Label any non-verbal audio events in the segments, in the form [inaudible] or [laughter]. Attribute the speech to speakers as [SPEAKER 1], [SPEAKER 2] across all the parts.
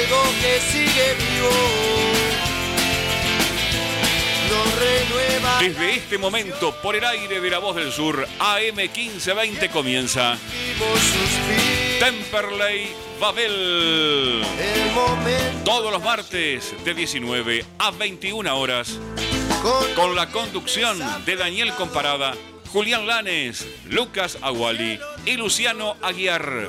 [SPEAKER 1] fuego que sigue vivo.
[SPEAKER 2] Desde este momento, por el aire de la voz del sur, AM 1520 comienza Temperley Babel. Todos los martes de 19 a 21 horas, con la conducción de Daniel Comparada, Julián Lanes, Lucas Aguali y Luciano Aguiar.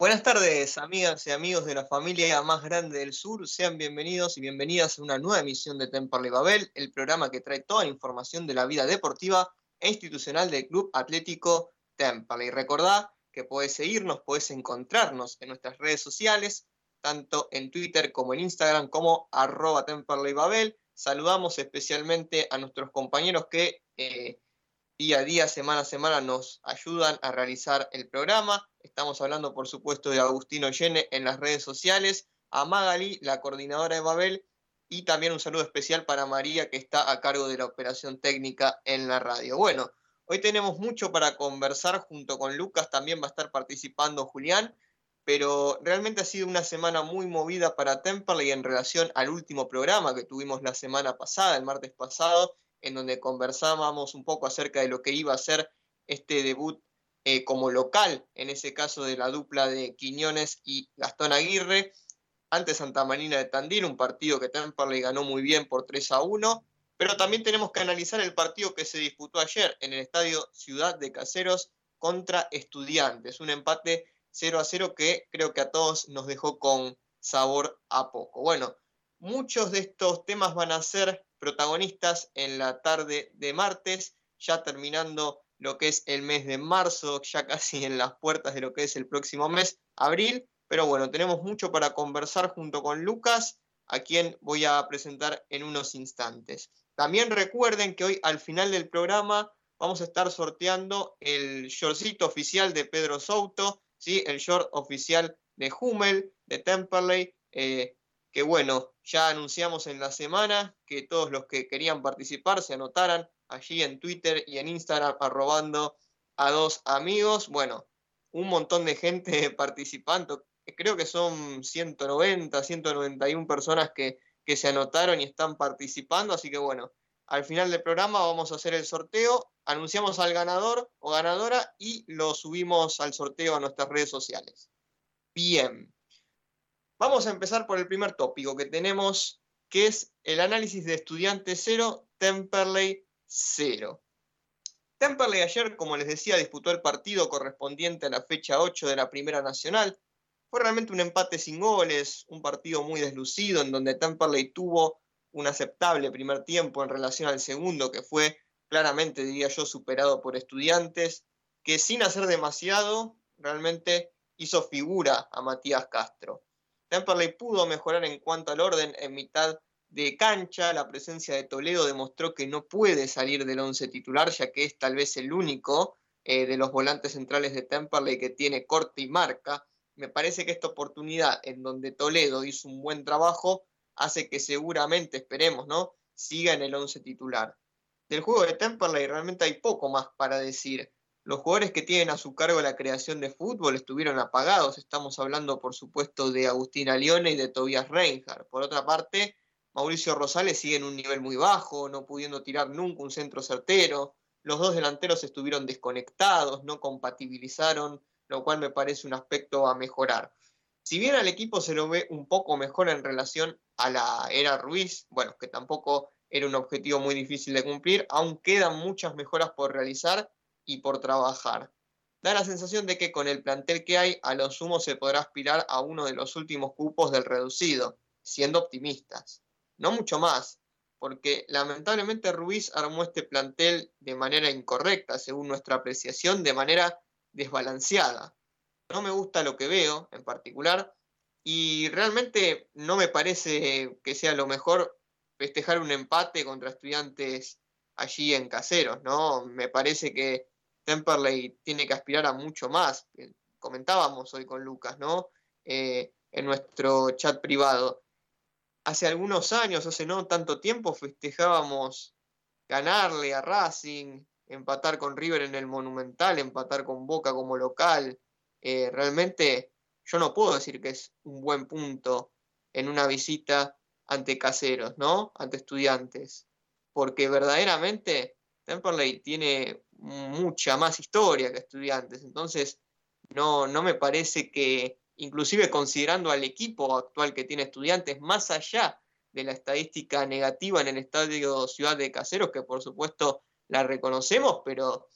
[SPEAKER 3] Buenas tardes, amigas y amigos de la familia más grande del sur. Sean bienvenidos y bienvenidas a una nueva emisión de Temperley Babel, el programa que trae toda la información de la vida deportiva e institucional del Club Atlético Temperley. Recordá que podés seguirnos, podés encontrarnos en nuestras redes sociales, tanto en Twitter como en Instagram, como arroba. Saludamos especialmente a nuestros compañeros que eh, día a día, semana a semana, nos ayudan a realizar el programa. Estamos hablando, por supuesto, de Agustino Yene en las redes sociales, a Magali, la coordinadora de Babel, y también un saludo especial para María, que está a cargo de la operación técnica en la radio. Bueno, hoy tenemos mucho para conversar junto con Lucas, también va a estar participando Julián pero realmente ha sido una semana muy movida para Temperley en relación al último programa que tuvimos la semana pasada, el martes pasado, en donde conversábamos un poco acerca de lo que iba a ser este debut eh, como local, en ese caso de la dupla de Quiñones y Gastón Aguirre, ante Santa Marina de Tandil, un partido que Temperley ganó muy bien por 3 a 1, pero también tenemos que analizar el partido que se disputó ayer en el estadio Ciudad de Caseros contra Estudiantes, un empate 0 a 0 que creo que a todos nos dejó con sabor a poco. Bueno, muchos de estos temas van a ser protagonistas en la tarde de martes, ya terminando lo que es el mes de marzo, ya [laughs] casi en las puertas de lo que es el próximo mes, abril. Pero bueno, tenemos mucho para conversar junto con Lucas, a quien voy a presentar en unos instantes. También recuerden que hoy al final del programa vamos a estar sorteando el shortcito oficial de Pedro Souto, ¿sí? el short oficial de Hummel, de Temperley, eh, que bueno, ya anunciamos en la semana que todos los que querían participar se anotaran allí en Twitter y en Instagram arrobando a dos amigos. Bueno, un montón de gente [laughs] participando, creo que son 190, 191 personas que, que se anotaron y están participando, así que bueno, al final del programa vamos a hacer el sorteo, anunciamos al ganador o ganadora y lo subimos al sorteo a nuestras redes sociales. Bien, vamos a empezar por el primer tópico que tenemos, que es el análisis de estudiante cero, Temperley 0. Temperley ayer, como les decía, disputó el partido correspondiente a la fecha 8 de la Primera Nacional. Fue realmente un empate sin goles, un partido muy deslucido en donde Temperley tuvo un aceptable primer tiempo en relación al segundo, que fue claramente, diría yo, superado por estudiantes, que sin hacer demasiado, realmente hizo figura a Matías Castro. Temperley pudo mejorar en cuanto al orden en mitad de cancha, la presencia de Toledo demostró que no puede salir del once titular, ya que es tal vez el único eh, de los volantes centrales de Temperley que tiene corte y marca. Me parece que esta oportunidad en donde Toledo hizo un buen trabajo hace que seguramente, esperemos, ¿no? Siga en el 11 titular. Del juego de Temperley realmente hay poco más para decir. Los jugadores que tienen a su cargo la creación de fútbol estuvieron apagados. Estamos hablando, por supuesto, de Agustín Alione y de Tobias Reinhardt. Por otra parte, Mauricio Rosales sigue en un nivel muy bajo, no pudiendo tirar nunca un centro certero. Los dos delanteros estuvieron desconectados, no compatibilizaron, lo cual me parece un aspecto a mejorar. Si bien al equipo se lo ve un poco mejor en relación a la era Ruiz, bueno, que tampoco era un objetivo muy difícil de cumplir, aún quedan muchas mejoras por realizar y por trabajar. da la sensación de que con el plantel que hay, a lo sumo se podrá aspirar a uno de los últimos cupos del reducido, siendo optimistas. No mucho más, porque lamentablemente Ruiz armó este plantel de manera incorrecta, según nuestra apreciación, de manera desbalanceada. No me gusta lo que veo en particular y realmente no me parece que sea lo mejor festejar un empate contra estudiantes allí en caseros, ¿no? Me parece que Temperley tiene que aspirar a mucho más. Comentábamos hoy con Lucas, ¿no? Eh, en nuestro chat privado. Hace algunos años, hace no tanto tiempo, festejábamos ganarle a Racing, empatar con River en el Monumental, empatar con Boca como local. Eh, realmente yo no puedo decir que es un buen punto en una visita ante caseros, ¿no? Ante estudiantes. Porque verdaderamente Temperley tiene mucha más historia que estudiantes. Entonces, no, no me parece que, inclusive considerando al equipo actual que tiene estudiantes, más allá de la estadística negativa en el estadio Ciudad de Caseros, que por supuesto la reconocemos, pero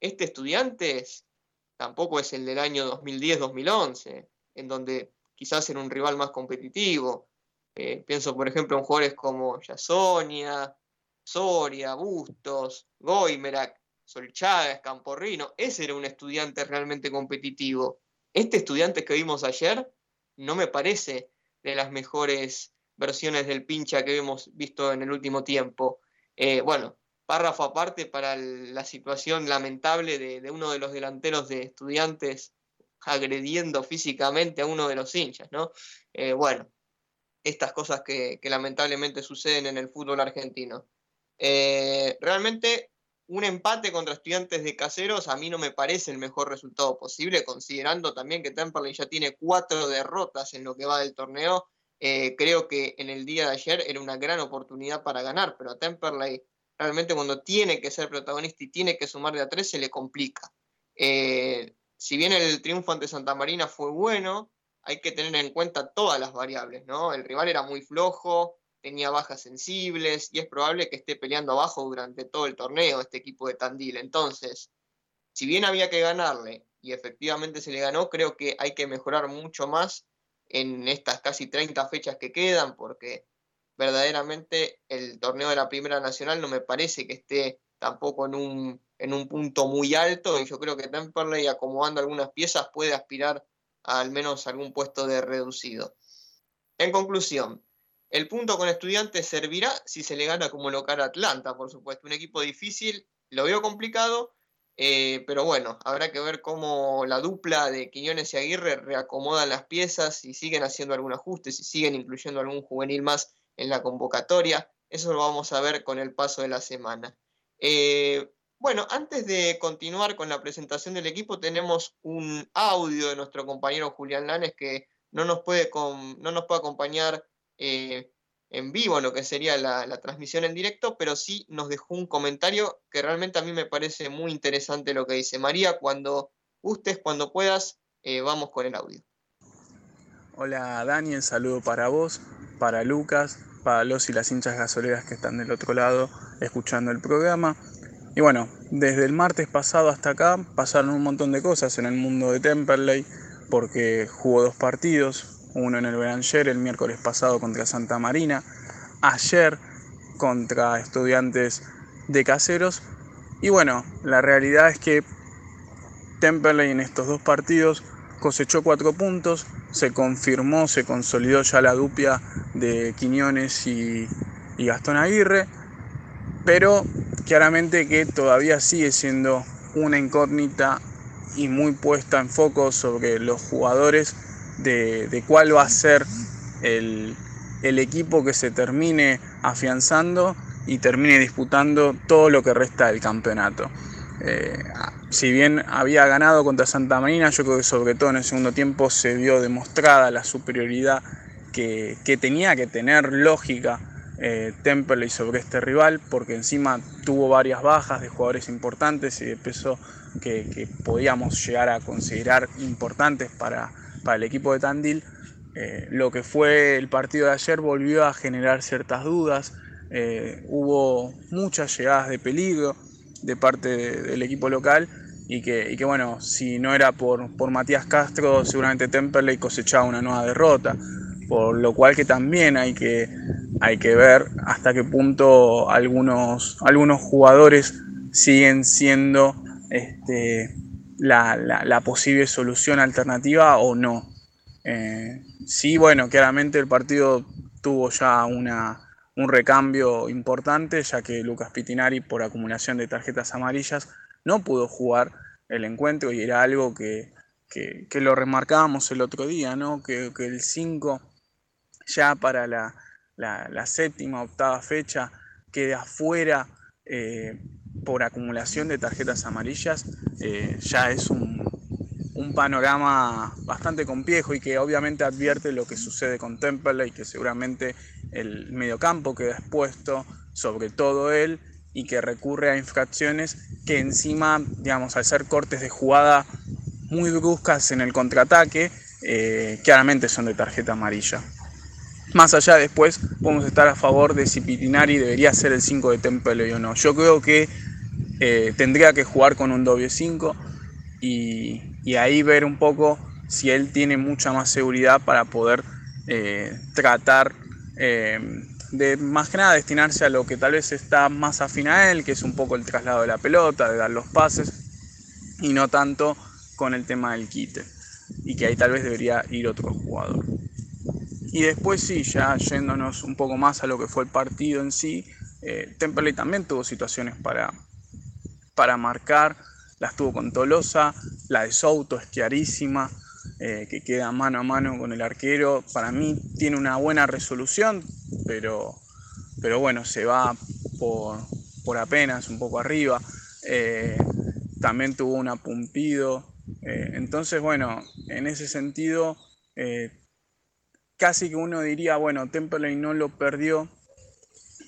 [SPEAKER 3] este estudiantes tampoco es el del año 2010-2011, en donde quizás era un rival más competitivo. Eh, pienso, por ejemplo, en jugadores como Yasonia, Soria, Bustos, Goimerak, Solchaga, Camporrino. Ese era un estudiante realmente competitivo. Este estudiante que vimos ayer no me parece de las mejores versiones del pincha que hemos visto en el último tiempo. Eh, bueno, párrafo aparte para la situación lamentable de, uno de los delanteros de estudiantes agrediendo físicamente a uno de los hinchas, ¿no? Eh, bueno, estas cosas que, lamentablemente suceden en el fútbol argentino. Eh, realmente un empate contra estudiantes de caseros a mí no me parece el mejor resultado posible, considerando también que Temperley ya tiene cuatro derrotas en lo que va del torneo. Eh, creo que en el día de ayer era una gran oportunidad para ganar, pero a Temperley realmente cuando tiene que ser protagonista y tiene que sumar de a tres se le complica. Eh, si bien el triunfo ante Santa Marina fue bueno, hay que tener en cuenta todas las variables, ¿no? El rival era muy flojo, tenía bajas sensibles y es probable que esté peleando abajo durante todo el torneo este equipo de Tandil. Entonces, si bien había que ganarle y efectivamente se le ganó, creo que hay que mejorar mucho más en estas casi 30 fechas que quedan porque verdaderamente el torneo de la Primera Nacional no me parece que esté tampoco en un, en un punto muy alto y yo creo que Temperley acomodando algunas piezas puede aspirar a al menos algún puesto de reducido. En conclusión, el punto con estudiantes servirá si se le gana como local a Atlanta, por supuesto. Un equipo difícil, lo veo complicado, eh, pero bueno, habrá que ver cómo la dupla de Quiñones y Aguirre reacomodan las piezas, y siguen haciendo algún ajuste, si siguen incluyendo algún juvenil más en la convocatoria. Eso lo vamos a ver con el paso de la semana. Eh, bueno, antes de continuar con la presentación del equipo, tenemos un audio de nuestro compañero Julián Lanes que no nos puede, no nos puede acompañar eh, en vivo en lo que sería la, transmisión en directo, pero sí nos dejó un comentario que realmente a mí me parece muy interesante lo que dice. María, cuando gustes, cuando puedas, eh, vamos con el audio.
[SPEAKER 4] Hola Daniel, saludo para vos, para Lucas, para los y las hinchas gasoleras que están del otro lado escuchando el programa. Y bueno, desde el martes pasado hasta acá pasaron un montón de cosas en el mundo de Temperley, porque jugó dos partidos, uno en el Beranger el miércoles pasado contra Santa Marina, ayer contra estudiantes de caseros. Y bueno, la realidad es que Temperley en estos dos partidos cosechó cuatro puntos, se confirmó, se consolidó ya la dupia de Quiñones y, y Gastón Aguirre, pero claramente que todavía sigue siendo una incógnita y muy puesta en foco sobre los jugadores de, cuál va a ser el, equipo que se termine afianzando y termine disputando todo lo que resta del campeonato. Eh, si bien había ganado contra Santa Marina, yo creo que sobre todo en el segundo tiempo se vio demostrada la superioridad que, tenía que tener lógica eh, Temperley sobre este rival, porque encima tuvo varias bajas de jugadores importantes y de peso que podíamos llegar a considerar importantes para, para el equipo de Tandil. Eh, lo que fue el partido de ayer volvió a generar ciertas dudas. Eh, hubo muchas llegadas de peligro de parte del equipo local y que, que bueno, si no era por, por Matías Castro, seguramente Temperley cosechaba una nueva derrota, por lo cual que también hay que, hay que ver hasta qué punto algunos, algunos jugadores siguen siendo este, la, posible solución alternativa o no. Eh, sí, bueno, claramente el partido tuvo ya una, un recambio importante, ya que Lucas Pitinari, por acumulación de tarjetas amarillas, no pudo jugar el encuentro y era algo que, lo remarcábamos el otro día, ¿no? que, el 5 ya para la, la, séptima, octava fecha queda afuera eh, por acumulación de tarjetas amarillas, eh, ya es un, un, panorama bastante complejo y que obviamente advierte lo que sucede con Temperley, que seguramente el mediocampo queda expuesto sobre todo él y que recurre a infracciones que encima, digamos, al ser cortes de jugada muy bruscas en el contraataque, eh, claramente son de tarjeta amarilla. Más allá después podemos estar a favor de si Pitinari debería ser el 5 de Temple o no. Yo creo que eh, tendría que jugar con un doble 5 y, ahí ver un poco si él tiene mucha más seguridad para poder eh, tratar de más que nada destinarse a lo que tal vez está más afín a él, que es un poco el traslado de la pelota, de dar los pases, y no tanto con el tema del quite, y que ahí tal vez debería ir otro jugador. Y después sí, ya yéndonos un poco más a lo que fue el partido en sí, eh, Temperley también tuvo situaciones para, para marcar, las tuvo con Tolosa, la de Souto es clarísima, eh, que queda mano a mano con el arquero. Para mí tiene una buena resolución, pero, pero bueno, se va por, apenas, un poco arriba. Eh, también tuvo un apumpido. Eh, entonces, bueno, en ese sentido, casi que uno diría, bueno, Temperley no lo perdió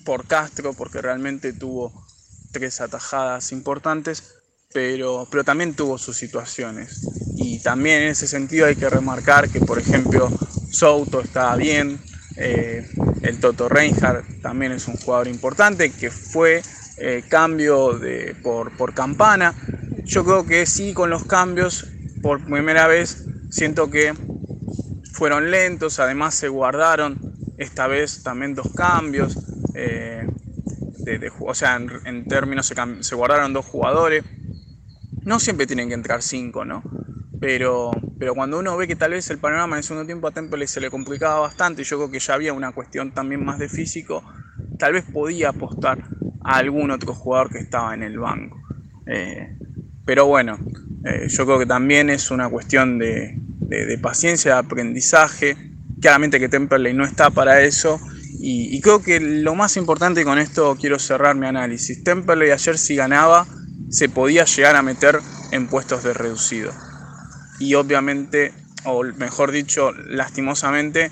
[SPEAKER 4] por Castro, porque realmente tuvo tres atajadas importantes, pero, pero también tuvo sus situaciones. Y también en ese sentido hay que remarcar que, por ejemplo, Souto está bien, eh, el Toto Reinhardt también es un jugador importante que fue eh, cambio de, por, por campana. Yo creo que sí, con los cambios, por primera vez siento que fueron lentos, además se guardaron esta vez también dos cambios. Eh, o sea, en, términos se, guardaron dos jugadores. No siempre tienen que entrar cinco, ¿no? Pero, pero cuando uno ve que tal vez el panorama en segundo tiempo a Temple se le complicaba bastante, y yo creo que ya había una cuestión también más de físico, tal vez podía apostar a algún otro jugador que estaba en el banco. Eh, pero bueno, eh, yo creo que también es una cuestión de, paciencia, de aprendizaje. Claramente que Temperley no está para eso. Y, y, creo que lo más importante con esto quiero cerrar mi análisis. Temperley ayer si ganaba se podía llegar a meter en puestos de reducido y obviamente, o mejor dicho, lastimosamente,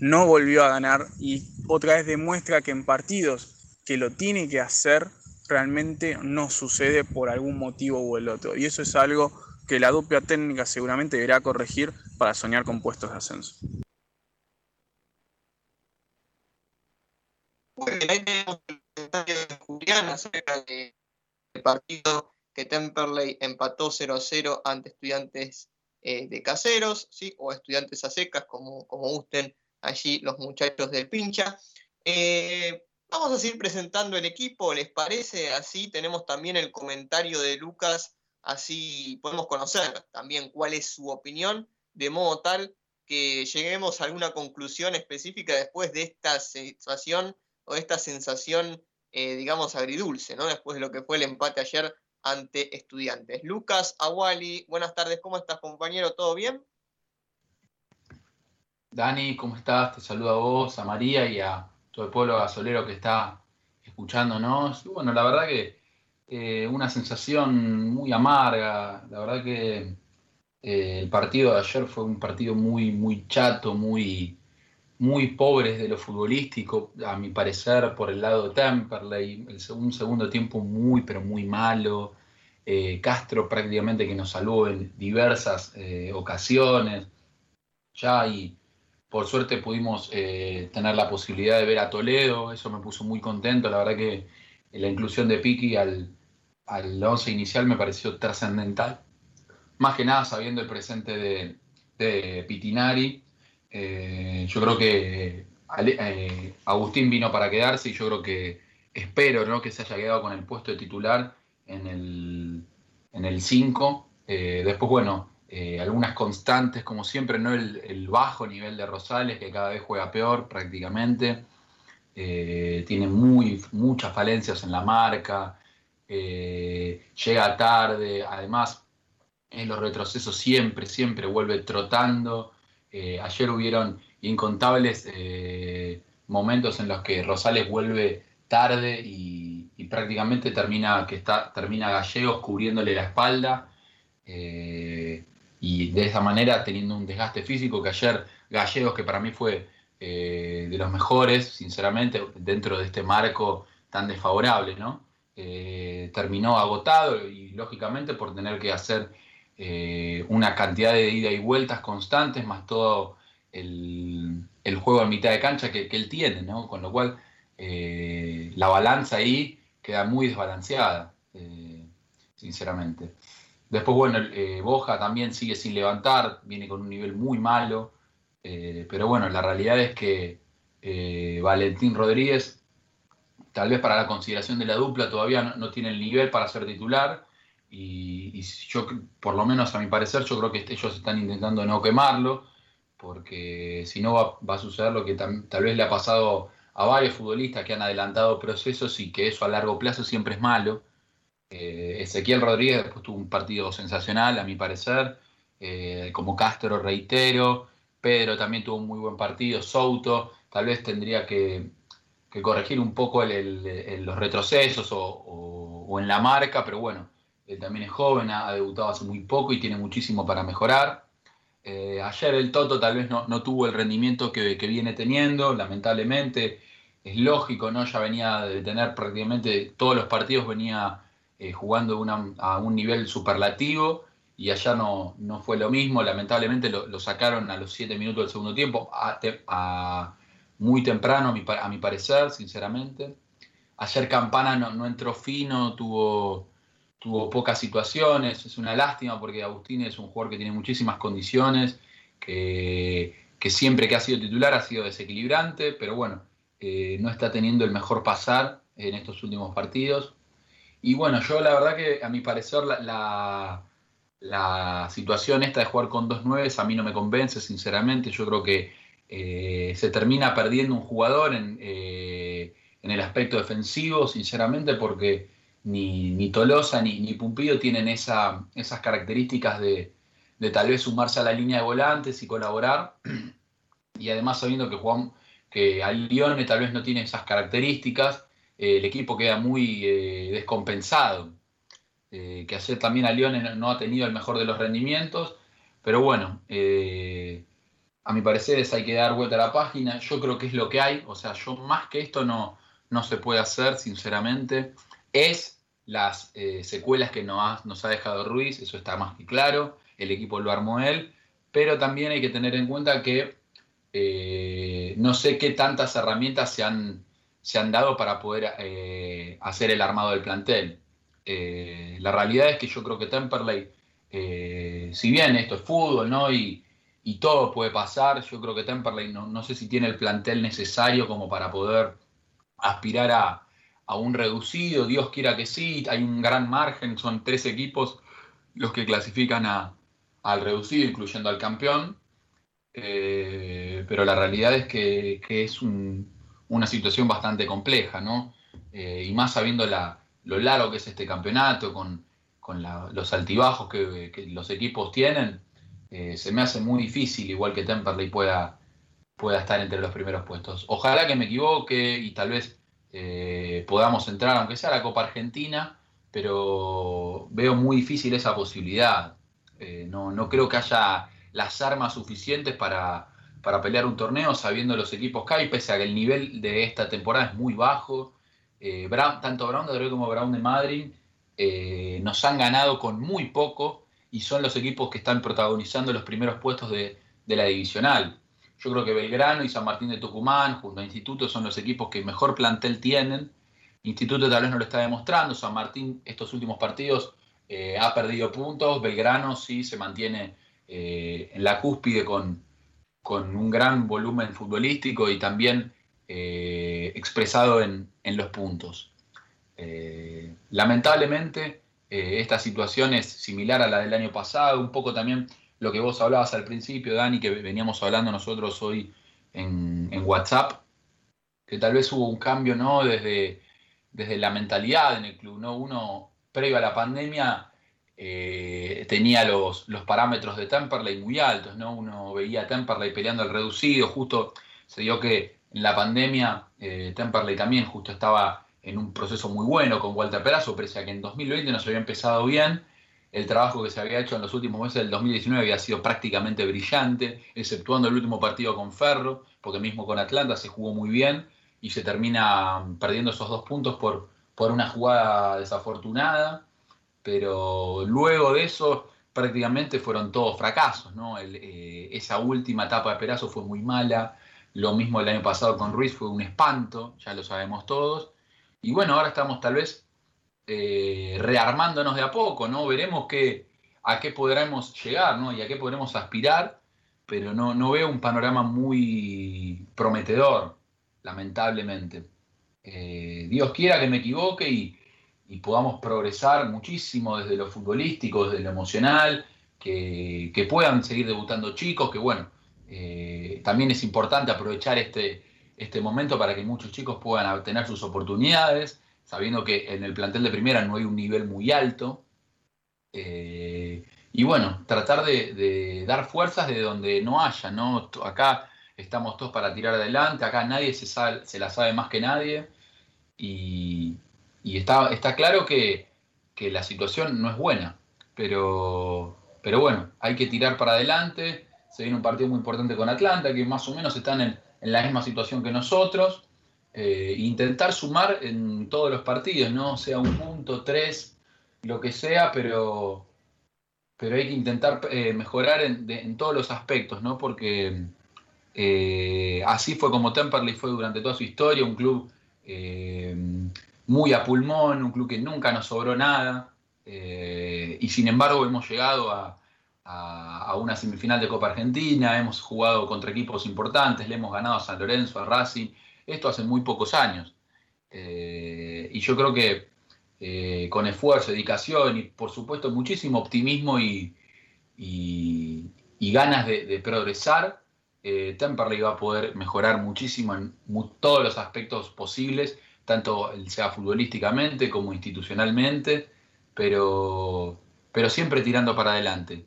[SPEAKER 4] no volvió a ganar y otra vez demuestra que en partidos que lo tiene que hacer, realmente no sucede por algún motivo u el otro. Y eso es algo que la dupla técnica seguramente deberá corregir para soñar con puestos de ascenso.
[SPEAKER 3] ahí tenemos el acerca del partido que Temperley empató 0-0 ante estudiantes eh, de caseros, ¿sí? o estudiantes a secas, como, como gusten allí los muchachos del pincha. Eh, vamos a seguir presentando el equipo, ¿les parece? Así tenemos también el comentario de Lucas, así podemos conocer también cuál es su opinión, de modo tal que lleguemos a alguna conclusión específica después de esta situación o esta sensación, eh, digamos, agridulce, ¿no? Después de lo que fue el empate ayer ante estudiantes. Lucas Awali, buenas tardes, ¿cómo estás compañero? ¿Todo bien?
[SPEAKER 5] Dani, ¿cómo estás? Te saludo a vos, a María y a todo el pueblo gasolero que está escuchándonos. bueno, la verdad que eh, una sensación muy amarga, la verdad que eh, el partido de ayer fue un partido muy, muy chato, muy, muy pobre de lo futbolístico, a mi parecer, por el lado de Temperley, un segundo tiempo muy, pero muy malo, eh, Castro prácticamente que nos salvó en diversas eh, ocasiones. Ya y por suerte pudimos eh, tener la posibilidad de ver a Toledo, eso me puso muy contento, la verdad que la inclusión de Piki al, al 11 inicial me pareció trascendental. Más que nada sabiendo el presente de, de Pitinari. Eh, yo creo que eh, Agustín vino para quedarse y yo creo que espero ¿no? que se haya quedado con el puesto de titular en el, en el 5. Eh, después, bueno, algunas constantes, como siempre, no el, bajo nivel de Rosales, que cada vez juega peor prácticamente. tiene muy, muchas falencias en la marca, llega tarde, además en los retrocesos siempre, siempre vuelve trotando. Ayer hubieron incontables eh, momentos en los que Rosales vuelve tarde y, prácticamente termina, que está, termina Gallegos cubriéndole la espalda eh, y de esa manera teniendo un desgaste físico que ayer Gallegos, que para mí fue eh, de los mejores, sinceramente, dentro de este marco tan desfavorable, ¿no? terminó agotado y lógicamente por tener que hacer una cantidad de ida y vueltas constantes, más todo el, juego a mitad de cancha que, él tiene, ¿no? Con lo cual eh, la balanza ahí queda muy desbalanceada, eh, sinceramente. Después, bueno, eh, Boja también sigue sin levantar, viene con un nivel muy malo, pero bueno, la realidad es que Valentín Rodríguez, tal vez para la consideración de la dupla, todavía no, tiene el nivel para ser titular. Y, yo, por lo menos a mi parecer, yo creo que ellos están intentando no quemarlo porque si no va, a suceder lo que tal vez le ha pasado a varios futbolistas que han adelantado procesos y que eso a largo plazo siempre es malo. Eh, Ezequiel Rodríguez después tuvo un partido sensacional, a mi parecer, eh, como Castro reitero, Pedro también tuvo un muy buen partido, Souto tal vez tendría que, corregir un poco los retrocesos o, en la marca, pero bueno, él también es joven, ha debutado hace muy poco y tiene muchísimo para mejorar. Eh, ayer el Toto tal vez no, tuvo el rendimiento que, viene teniendo, lamentablemente. Es lógico, ¿no? Ya venía de tener prácticamente todos los partidos, venía eh, jugando a un nivel superlativo y allá no, no fue lo mismo. Lamentablemente lo, sacaron a los 7 minutos del segundo tiempo, a, muy temprano, a mi, parecer, sinceramente. Ayer Campana no, no entró fino, tuvo tuvo pocas situaciones, es una lástima porque Agustín es un jugador que tiene muchísimas condiciones, que, siempre que ha sido titular ha sido desequilibrante, pero bueno, eh, no está teniendo el mejor pasar en estos últimos partidos. Y bueno, yo la verdad que a mi parecer la, la, situación esta de jugar con dos nueves a mí no me convence, sinceramente. Yo creo que eh, se termina perdiendo un jugador en, eh, en el aspecto defensivo, sinceramente, porque ni, Tolosa ni, ni, Pumpido tienen esa, esas características de, tal vez sumarse a la línea de volantes y colaborar. Y además sabiendo que Juan, que al Lione tal vez no tiene esas características, eh, el equipo queda muy eh, descompensado. Eh, que ayer también a Lione no, ha tenido el mejor de los rendimientos, pero bueno, a mi parecer hay que dar vuelta a la página. Yo creo que es lo que hay, o sea, yo más que esto no, no se puede hacer, sinceramente. Es las eh, secuelas que nos ha, nos ha dejado Ruiz, eso está más que claro, el equipo lo armó él, pero también hay que tener en cuenta que eh, no sé qué tantas herramientas se han, se han dado para poder eh, hacer el armado del plantel. la realidad es que yo creo que Temperley, si bien esto es fútbol, ¿no? Y, y todo puede pasar, yo creo que Temperley no, no sé si tiene el plantel necesario como para poder aspirar a, a un reducido, Dios quiera que sí, hay un gran margen, son tres equipos los que clasifican al reducido, incluyendo al campeón, eh, pero la realidad es que, es una situación bastante compleja, ¿no? Eh, y más sabiendo lo largo que es este campeonato, con, los altibajos que, los equipos tienen, eh, se me hace muy difícil, igual que Temperley pueda, pueda estar entre los primeros puestos. Ojalá que me equivoque y tal vez eh, podamos entrar, aunque sea a la Copa Argentina, pero veo muy difícil esa posibilidad. Eh, no, creo que haya las armas suficientes para, pelear un torneo sabiendo los equipos que hay, pese a que el nivel de esta temporada es muy bajo. Eh, tanto Brown de como Brown de Madrid nos han ganado con muy poco y son los equipos que están protagonizando los primeros puestos de la divisional. Yo creo que Belgrano y San Martín de Tucumán, junto a Instituto, son los equipos que mejor plantel tienen. Instituto tal vez no lo está demostrando, San Martín estos últimos partidos eh, ha perdido puntos, Belgrano sí se mantiene eh, en la cúspide con, con, un gran volumen futbolístico y también eh, expresado en, en, los puntos. lamentablemente esta situación es similar a la del año pasado, un poco también lo que vos hablabas al principio, Dani, que veníamos hablando nosotros hoy en, WhatsApp, que tal vez hubo un cambio ¿no? desde, desde la mentalidad en el club. ¿no? Uno, previo a la pandemia, eh, tenía los, los, parámetros de Temperley muy altos. ¿no? Uno veía Temperley peleando al reducido. Justo se dio que en la pandemia eh, Temperley también justo estaba en un proceso muy bueno con Walter Perazo, pese a que en 2020 no se había empezado bien. El trabajo que se había hecho en los últimos meses del 2019 había sido prácticamente brillante, exceptuando el último partido con Ferro, porque mismo con Atlanta se jugó muy bien y se termina perdiendo esos dos puntos por, por una jugada desafortunada, pero luego de eso prácticamente fueron todos fracasos, ¿no? Eh, esa última etapa de Perazo fue muy mala, lo mismo el año pasado con Ruiz fue un espanto, ya lo sabemos todos, y bueno, ahora estamos tal vez eh, rearmándonos de a poco, ¿no? Veremos qué, a qué podremos llegar, ¿no? Y a qué podremos aspirar, pero no, no veo un panorama muy prometedor lamentablemente. Eh, Dios quiera que me equivoque y, podamos progresar muchísimo desde lo futbolístico, desde lo emocional, que, puedan seguir debutando chicos, que bueno, eh, también es importante aprovechar este, este momento para que muchos chicos puedan obtener sus oportunidades, sabiendo que en el plantel de primera no hay un nivel muy alto. Eh, y bueno, tratar de, dar fuerzas de donde no haya, ¿no? Acá estamos todos para tirar adelante, acá nadie se, se la sabe más que nadie y, está, está, claro que, la situación no es buena, pero, pero bueno, hay que tirar para adelante, se viene un partido muy importante con Atlanta, que más o menos están en, la misma situación que nosotros, eh, intentar sumar en todos los partidos, ¿no? Sea un punto, tres, lo que sea, pero, pero hay que intentar eh, mejorar en, en, todos los aspectos, ¿no? Porque eh, así fue como Temperley fue durante toda su historia, un club muy a pulmón, un club que nunca nos sobró nada, y sin embargo hemos llegado a, una semifinal de Copa Argentina, hemos jugado contra equipos importantes, le hemos ganado a San Lorenzo, a Racing, esto hace muy pocos años. y yo creo que con esfuerzo, dedicación y por supuesto muchísimo optimismo y, ganas de progresar, eh, Temperley va a poder mejorar muchísimo en todos los aspectos posibles, tanto sea futbolísticamente como institucionalmente, pero, pero siempre tirando para adelante.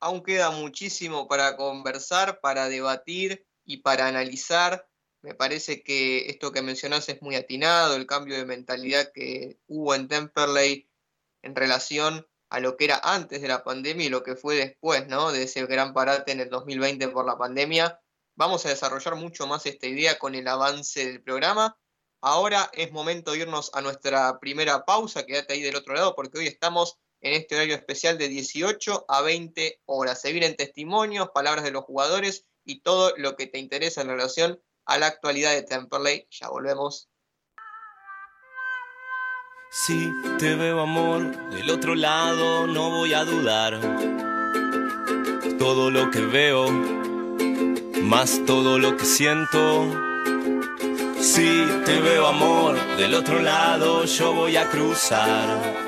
[SPEAKER 3] Aún queda muchísimo para conversar, para debatir y para analizar. Me parece que esto que mencionas es muy atinado, el cambio de mentalidad que hubo en Temperley en relación a lo que era antes de la pandemia y lo que fue después, ¿no? De ese gran parate en el 2020 por la pandemia. Vamos a desarrollar mucho más esta idea con el avance del programa. Ahora es momento de irnos a nuestra primera pausa, quédate ahí del otro lado porque hoy estamos en este horario especial de 18 a 20 horas. Se vienen testimonios, palabras de los jugadores y todo lo que te interesa en relación a la actualidad de Temperley. Ya volvemos.
[SPEAKER 1] Si te veo amor del otro lado, no voy a dudar. Todo lo que veo, más todo lo que siento. Si te veo amor del otro lado, yo voy a cruzar.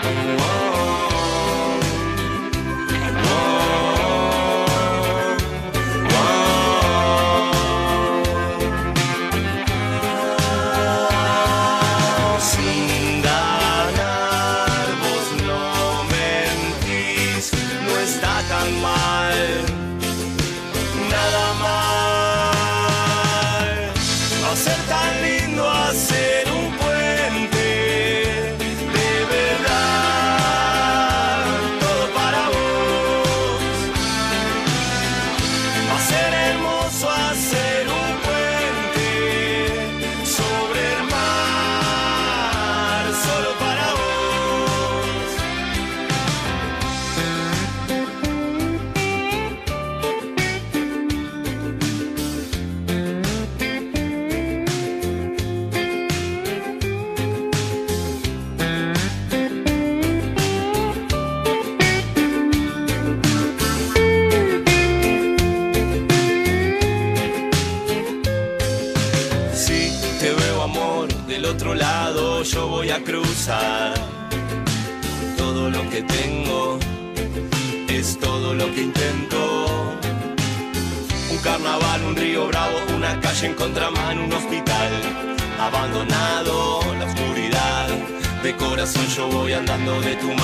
[SPEAKER 1] Cruzar. Voy andando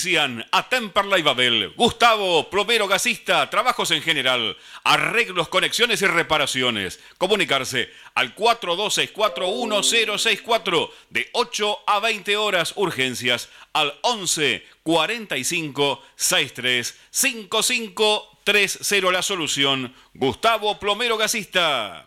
[SPEAKER 2] Auspician a Temperley Babel, Gustavo, plomero gasista, trabajos en general, arreglos, conexiones y reparaciones. Comunicarse al 42641064 de 8 a 20 horas urgencias al 11 45 63 55 30 la solución. Gustavo, plomero gasista.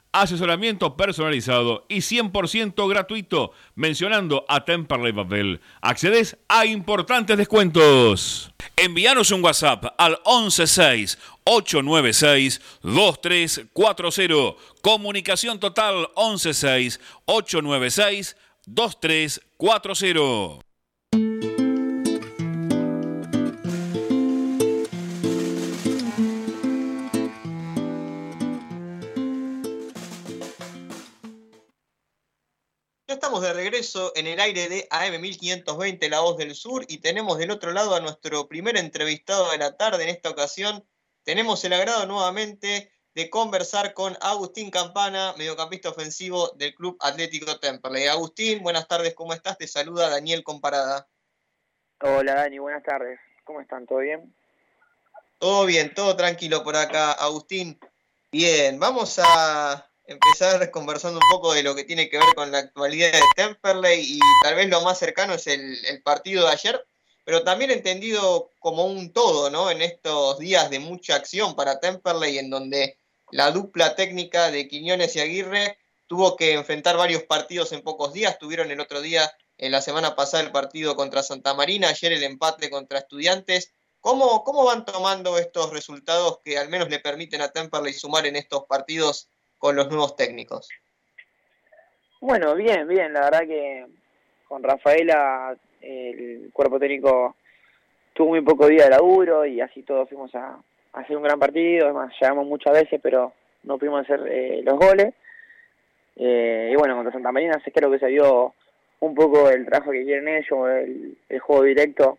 [SPEAKER 2] asesoramiento personalizado y 100% gratuito mencionando a Temperley Babel. Accedes a importantes descuentos. Envíanos un WhatsApp al 116 896 2340. Comunicación total 116 896 2340.
[SPEAKER 3] Estamos de regreso en el aire de AM1520, La Voz del Sur, y tenemos del otro lado a nuestro primer entrevistado de la tarde. En esta ocasión tenemos el agrado nuevamente de conversar con Agustín Campana, mediocampista ofensivo del Club Atlético Temperley. Agustín, buenas tardes, ¿cómo estás? Te saluda Daniel Comparada.
[SPEAKER 6] Hola Dani, buenas tardes. ¿Cómo están? ¿Todo bien?
[SPEAKER 3] Todo bien, todo tranquilo por acá, Agustín. Bien, vamos a empezar conversando un poco de lo que tiene que ver con la actualidad de Temperley y tal vez lo más cercano es el, partido de ayer, pero también entendido como un todo, ¿no? En estos días de mucha acción para Temperley, en donde la dupla técnica de Quiñones y Aguirre tuvo que enfrentar varios partidos en pocos días. Tuvieron el otro día, en la semana pasada, el partido contra Santa Marina, ayer el empate contra Estudiantes. ¿Cómo, ¿Cómo van tomando estos resultados que al menos le permiten a Temperley sumar en estos partidos con los nuevos técnicos?
[SPEAKER 6] Bueno, bien, bien. La verdad que con Rafaela el cuerpo técnico tuvo muy poco día de laburo y así todos fuimos a, hacer un gran partido. Además, llegamos muchas veces, pero no pudimos hacer eh, los goles. Eh, y bueno, contra Santa Marina creo que se vio un poco el trabajo que quieren ellos, el, el juego directo,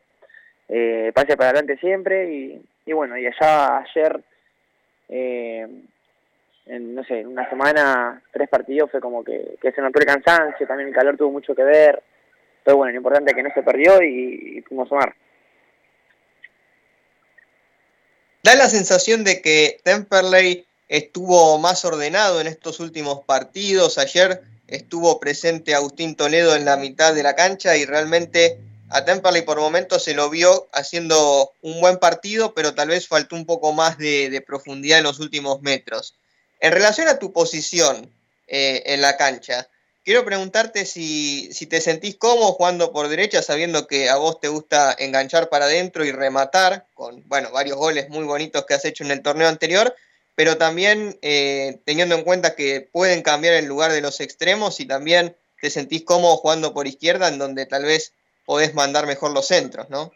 [SPEAKER 6] eh, pase para adelante siempre. Y, y bueno, y allá ayer eh, en, no sé, una semana, tres partidos, fue como que, se notó el cansancio, también el calor tuvo mucho que ver. Pero bueno, lo importante es que no se perdió y, y pudimos sumar.
[SPEAKER 3] Da la sensación de que Temperley estuvo más ordenado en estos últimos partidos. Ayer estuvo presente Agustín Toledo en la mitad de la cancha y realmente a Temperley por momentos se lo vio haciendo un buen partido, pero tal vez faltó un poco más de profundidad en los últimos metros. En relación a tu posición eh, en la cancha, quiero preguntarte si, te sentís cómodo jugando por derecha, sabiendo que a vos te gusta enganchar para adentro y rematar, con bueno, varios goles muy bonitos que has hecho en el torneo anterior, pero también eh, teniendo en cuenta que pueden cambiar el lugar de los extremos y también te sentís cómodo jugando por izquierda, en donde tal vez podés mandar mejor los centros, ¿no?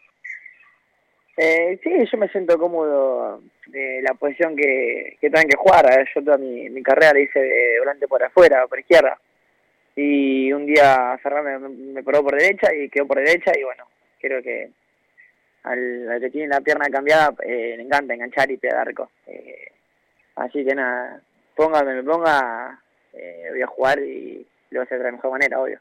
[SPEAKER 6] Eh, sí, yo me siento cómodo de la posición que, que tengan que jugar. Yo toda mi, mi carrera la hice de volante por afuera, por izquierda. Y un día Fernando me, probó por derecha y quedó por derecha y bueno, creo que al, que tiene la pierna cambiada eh, le encanta enganchar y pegar arco. Eh, así que nada, ponga me ponga, eh, voy a jugar y lo voy a hacer de la mejor manera, obvio.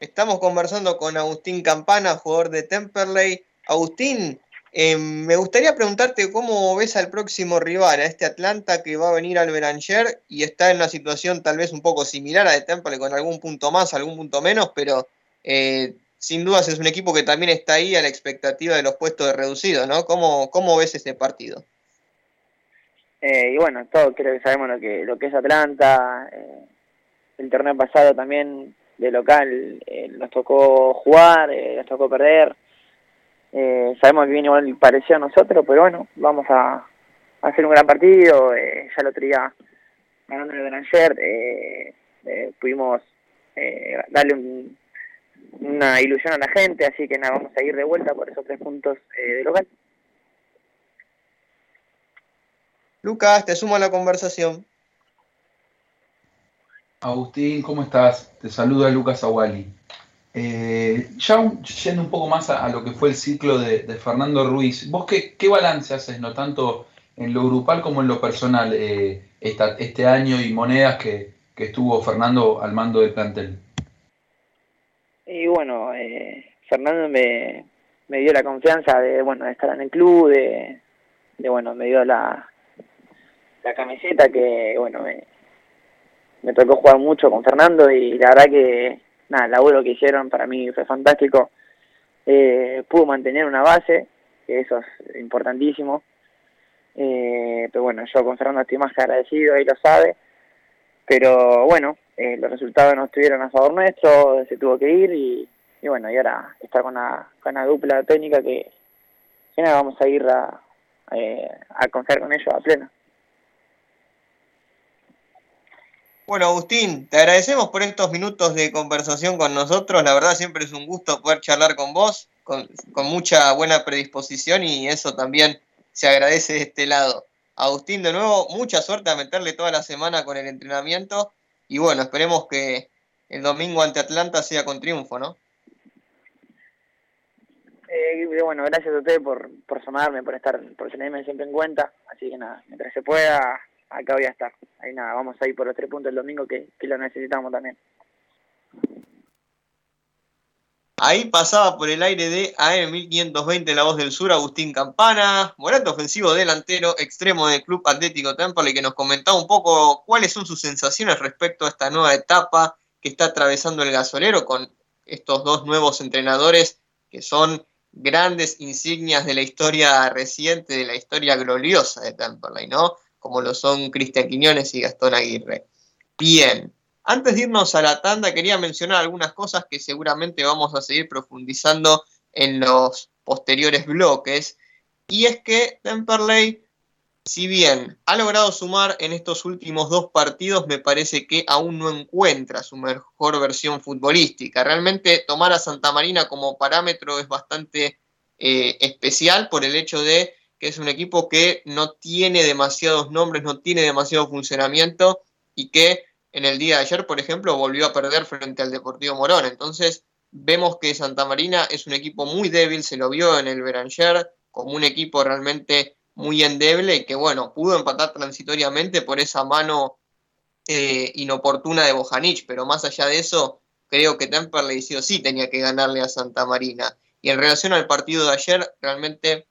[SPEAKER 3] Estamos conversando con Agustín Campana, jugador de Temperley. Agustín, eh, me gustaría preguntarte cómo ves al próximo rival, a este Atlanta que va a venir al Beranger y está en una situación tal vez un poco similar a de Temperley, con algún punto más, algún punto menos, pero eh, sin dudas es un equipo que también está ahí a la expectativa de los puestos de reducido, ¿no? ¿Cómo, cómo ves ese partido?
[SPEAKER 6] Eh, y bueno, todos creo que sabemos lo que, lo que es Atlanta. el torneo pasado también de local eh, nos tocó jugar, eh, nos tocó perder. Eh, sabemos que viene igual parecido a nosotros, pero bueno, vamos a, hacer un gran partido. Ya el otro día, ganando el Granger, pudimos darle un, una ilusión a la gente, así que nada, vamos a ir de vuelta por esos tres puntos de local.
[SPEAKER 3] Lucas, te sumo a la conversación.
[SPEAKER 5] Agustín, ¿cómo estás? Te saluda Lucas Aguali. Eh, ya yendo un poco más a, lo que fue el ciclo de, Fernando Ruiz, ¿vos qué, qué, balance haces, no tanto en lo grupal como en lo personal, eh, este año y monedas que, estuvo Fernando al mando del plantel?
[SPEAKER 6] Y bueno, eh, Fernando me, me, dio la confianza de, bueno, de estar en el club, de, de bueno, me dio la, la camiseta que, bueno, me, me tocó jugar mucho con Fernando y la verdad que nada, el laburo que hicieron para mí fue fantástico. Eh, pudo mantener una base, que eso es importantísimo. Eh, pero bueno, yo con Fernando estoy más que agradecido, él lo sabe. Pero bueno, eh, los resultados no estuvieron a favor nuestro, se tuvo que ir y, bueno, y ahora está con una, con una dupla técnica que, que nada, vamos a ir a, eh, a confiar con ellos a pleno.
[SPEAKER 3] Bueno, Agustín, te agradecemos por estos minutos de conversación con nosotros. La verdad siempre es un gusto poder charlar con vos, con, mucha buena predisposición y eso también se agradece de este lado. Agustín, de nuevo, mucha suerte a meterle toda la semana con el entrenamiento y bueno, esperemos que el domingo ante Atlanta sea con triunfo, ¿no?
[SPEAKER 6] Eh, bueno, gracias a ustedes por, por llamarme, por estar, por tenerme siempre en cuenta. Así que nada, mientras se pueda, acá voy a estar. Ahí nada, vamos a ir por los tres puntos el domingo que, que lo necesitamos también.
[SPEAKER 3] Ahí pasaba por el aire de AM1520 La Voz del Sur, Agustín Campana, volante ofensivo delantero, extremo del Club Atlético Temple, que nos comentaba un poco cuáles son sus sensaciones respecto a esta nueva etapa que está atravesando el gasolero con estos dos nuevos entrenadores que son grandes insignias de la historia reciente, de la historia gloriosa de Temperley, ¿no? Como lo son Cristian Quiñones y Gastón Aguirre. Bien, antes de irnos a la tanda, quería mencionar algunas cosas que seguramente vamos a seguir profundizando en los posteriores bloques. Y es que Temperley, si bien ha logrado sumar en estos últimos dos partidos, me parece que aún no encuentra su mejor versión futbolística. Realmente tomar a Santa Marina como parámetro es bastante eh, especial por el hecho de que es un equipo que no tiene demasiados nombres, no tiene demasiado funcionamiento y que en el día de ayer, por ejemplo, volvió a perder frente al Deportivo Morón. Entonces, vemos que Santa Marina es un equipo muy débil, se lo vio en el Beranger como un equipo realmente muy endeble y que, bueno, pudo empatar transitoriamente por esa mano eh, inoportuna de Bojanic, pero más allá de eso, creo que Temperley sí o sí tenía que ganarle a Santa Marina. Y en relación al partido de ayer, realmente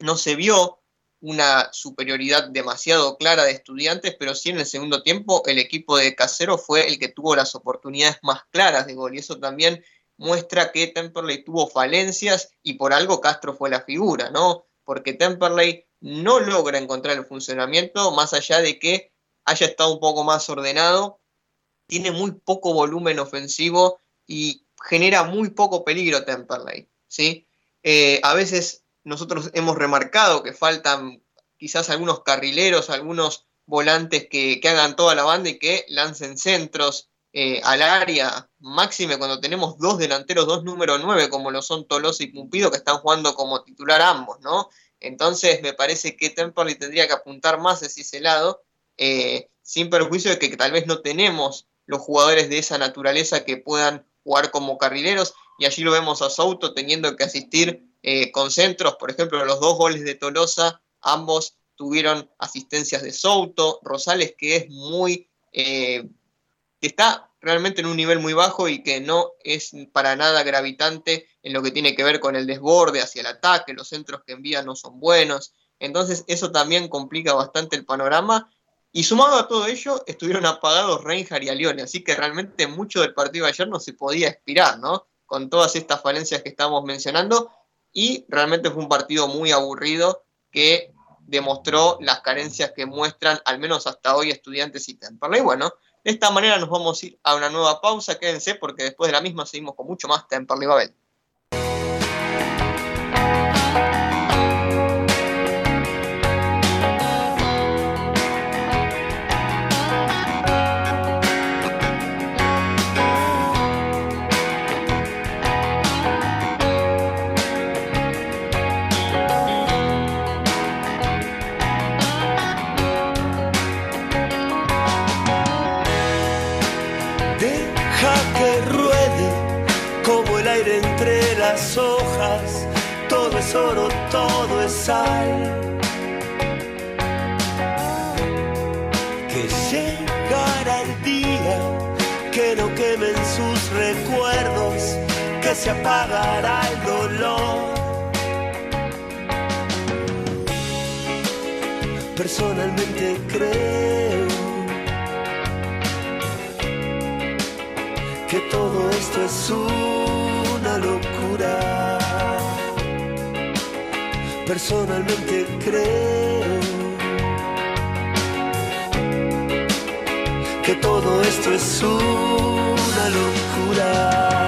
[SPEAKER 3] no se vio una superioridad demasiado clara de estudiantes, pero sí en el segundo tiempo el equipo de Casero fue el que tuvo las oportunidades más claras de gol y eso también muestra que Temperley tuvo falencias y por algo Castro fue la figura, ¿no? Porque Temperley no logra encontrar el funcionamiento más allá de que haya estado un poco más ordenado, tiene muy poco volumen ofensivo y genera muy poco peligro Temperley, ¿sí? Eh, a veces nosotros hemos remarcado que faltan quizás algunos carrileros, algunos volantes que, hagan toda la banda y que lancen centros eh, al área, máxime cuando tenemos dos delanteros, dos número nueve, como lo son Tolosa y Pumpido, que están jugando como titular ambos, ¿no? Entonces me parece que Temperley tendría que apuntar más hacia ese lado, eh, sin perjuicio de que tal vez no tenemos los jugadores de esa naturaleza que puedan jugar como carrileros, y allí lo vemos a Souto teniendo que asistir eh, con centros, por ejemplo, los dos goles de Tolosa, ambos tuvieron asistencias de Souto, Rosales que es muy, eh, que está realmente en un nivel muy bajo y que no es para nada gravitante en lo que tiene que ver con el desborde hacia el ataque, los centros que envía no son buenos, entonces eso también complica bastante el panorama. Y sumado a todo ello, estuvieron apagados Reinhardt y Alione, así que realmente mucho del partido de ayer no se podía expirar, ¿no? Con todas estas falencias que estamos mencionando, y realmente fue un partido muy aburrido que demostró las carencias que muestran, al menos hasta hoy, estudiantes y Temperley. Bueno, de esta manera nos vamos a ir a una nueva pausa, quédense porque después de la misma seguimos con mucho más Temperley Babel.
[SPEAKER 7] Se apagará el dolor. Personalmente creo que todo esto es una locura Personalmente creo que todo esto es una locura.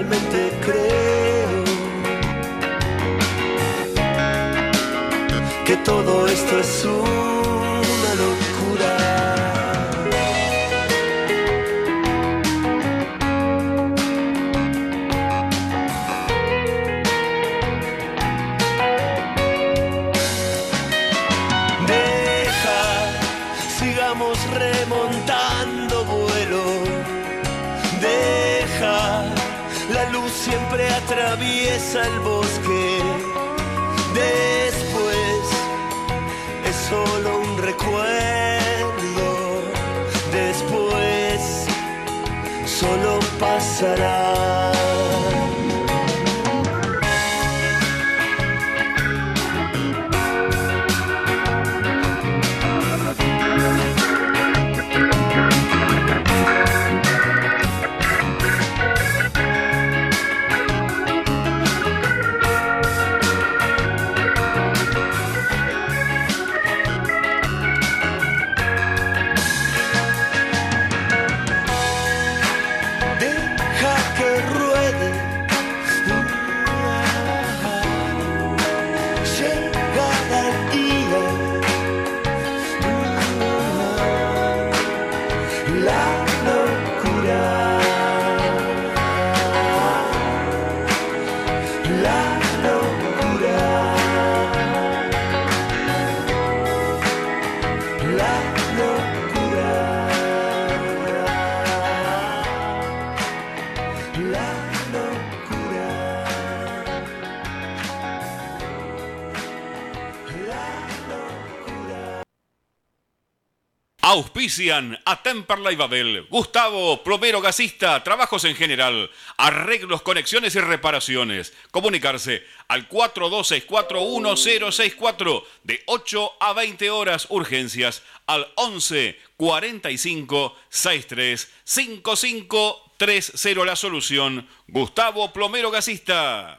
[SPEAKER 7] Personalmente creo que todo esto es una
[SPEAKER 2] Auspician a Temperley Babel, Gustavo, plomero gasista, trabajos en general, arreglos, conexiones y reparaciones. Comunicarse al 42641064 de 8 a 20 horas urgencias al 11 45 63 55 30 la solución. Gustavo Plomero Gasista.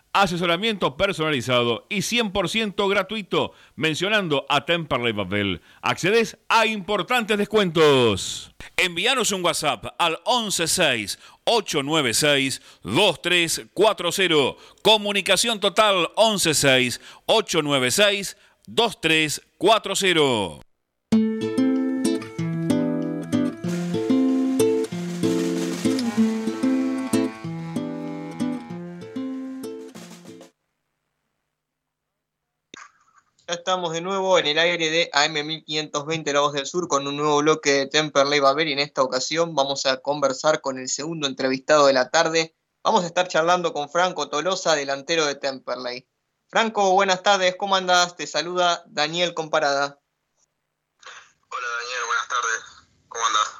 [SPEAKER 2] Asesoramiento personalizado y 100% gratuito mencionando a Temperley Babel. Accedes a importantes descuentos. Envíanos un WhatsApp al 116 896 2340. Comunicación total 116 896 2340.
[SPEAKER 3] Ya estamos de nuevo en el aire de AM1520 La Voz del Sur con un nuevo bloque de Temperley Babel y en esta ocasión vamos a conversar con el segundo entrevistado de la tarde. Vamos a estar charlando con Franco Tolosa, delantero de Temperley. Franco, buenas tardes, ¿cómo andás? Te saluda Daniel Comparada.
[SPEAKER 8] Hola Daniel, buenas tardes. ¿Cómo andás?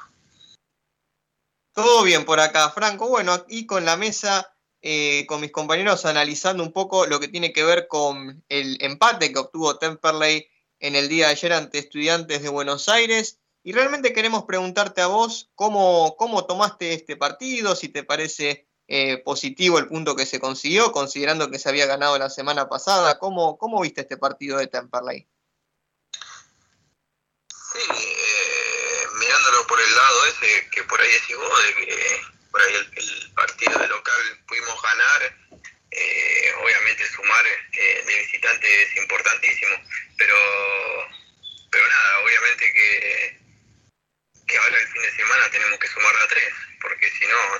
[SPEAKER 3] Todo bien por acá, Franco. Bueno, aquí con la mesa, eh, con mis compañeros analizando un poco lo que tiene que ver con el empate que obtuvo Temperley en el día de ayer ante estudiantes de Buenos Aires. Y realmente queremos preguntarte a vos cómo, cómo tomaste este partido, si te parece eh, positivo el punto que se consiguió, considerando que se había ganado la semana pasada. ¿Cómo, cómo viste este partido de Temperley?
[SPEAKER 8] Sí, eh, mirándolo por el lado ese, que por ahí decís vos, de que por ahí el, partido de local pudimos ganar, eh, obviamente sumar eh, de visitante es importantísimo, pero, pero nada, obviamente que, que ahora el fin de semana tenemos que sumar a tres, porque si no,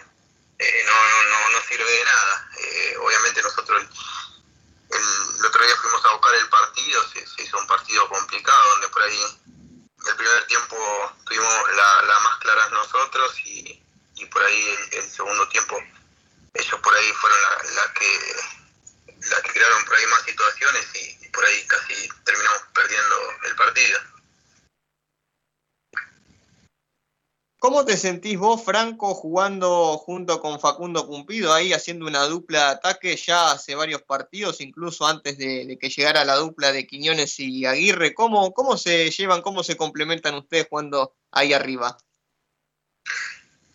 [SPEAKER 8] eh, no, no, no, no, sirve de nada. Eh, obviamente nosotros el, el, otro día fuimos a buscar el partido, se, se hizo un partido complicado donde por ahí el primer tiempo tuvimos la, la más clara nosotros y, por ahí el, segundo tiempo ellos por ahí fueron la, que la que crearon por ahí más situaciones y por ahí casi terminamos perdiendo el partido.
[SPEAKER 3] ¿Cómo te sentís vos, Franco, jugando junto con Facundo Cumpido ahí, haciendo una dupla de ataque ya hace varios partidos, incluso antes de, que llegara la dupla de Quiñones y Aguirre? ¿Cómo, ¿Cómo se llevan, cómo se complementan ustedes jugando ahí arriba?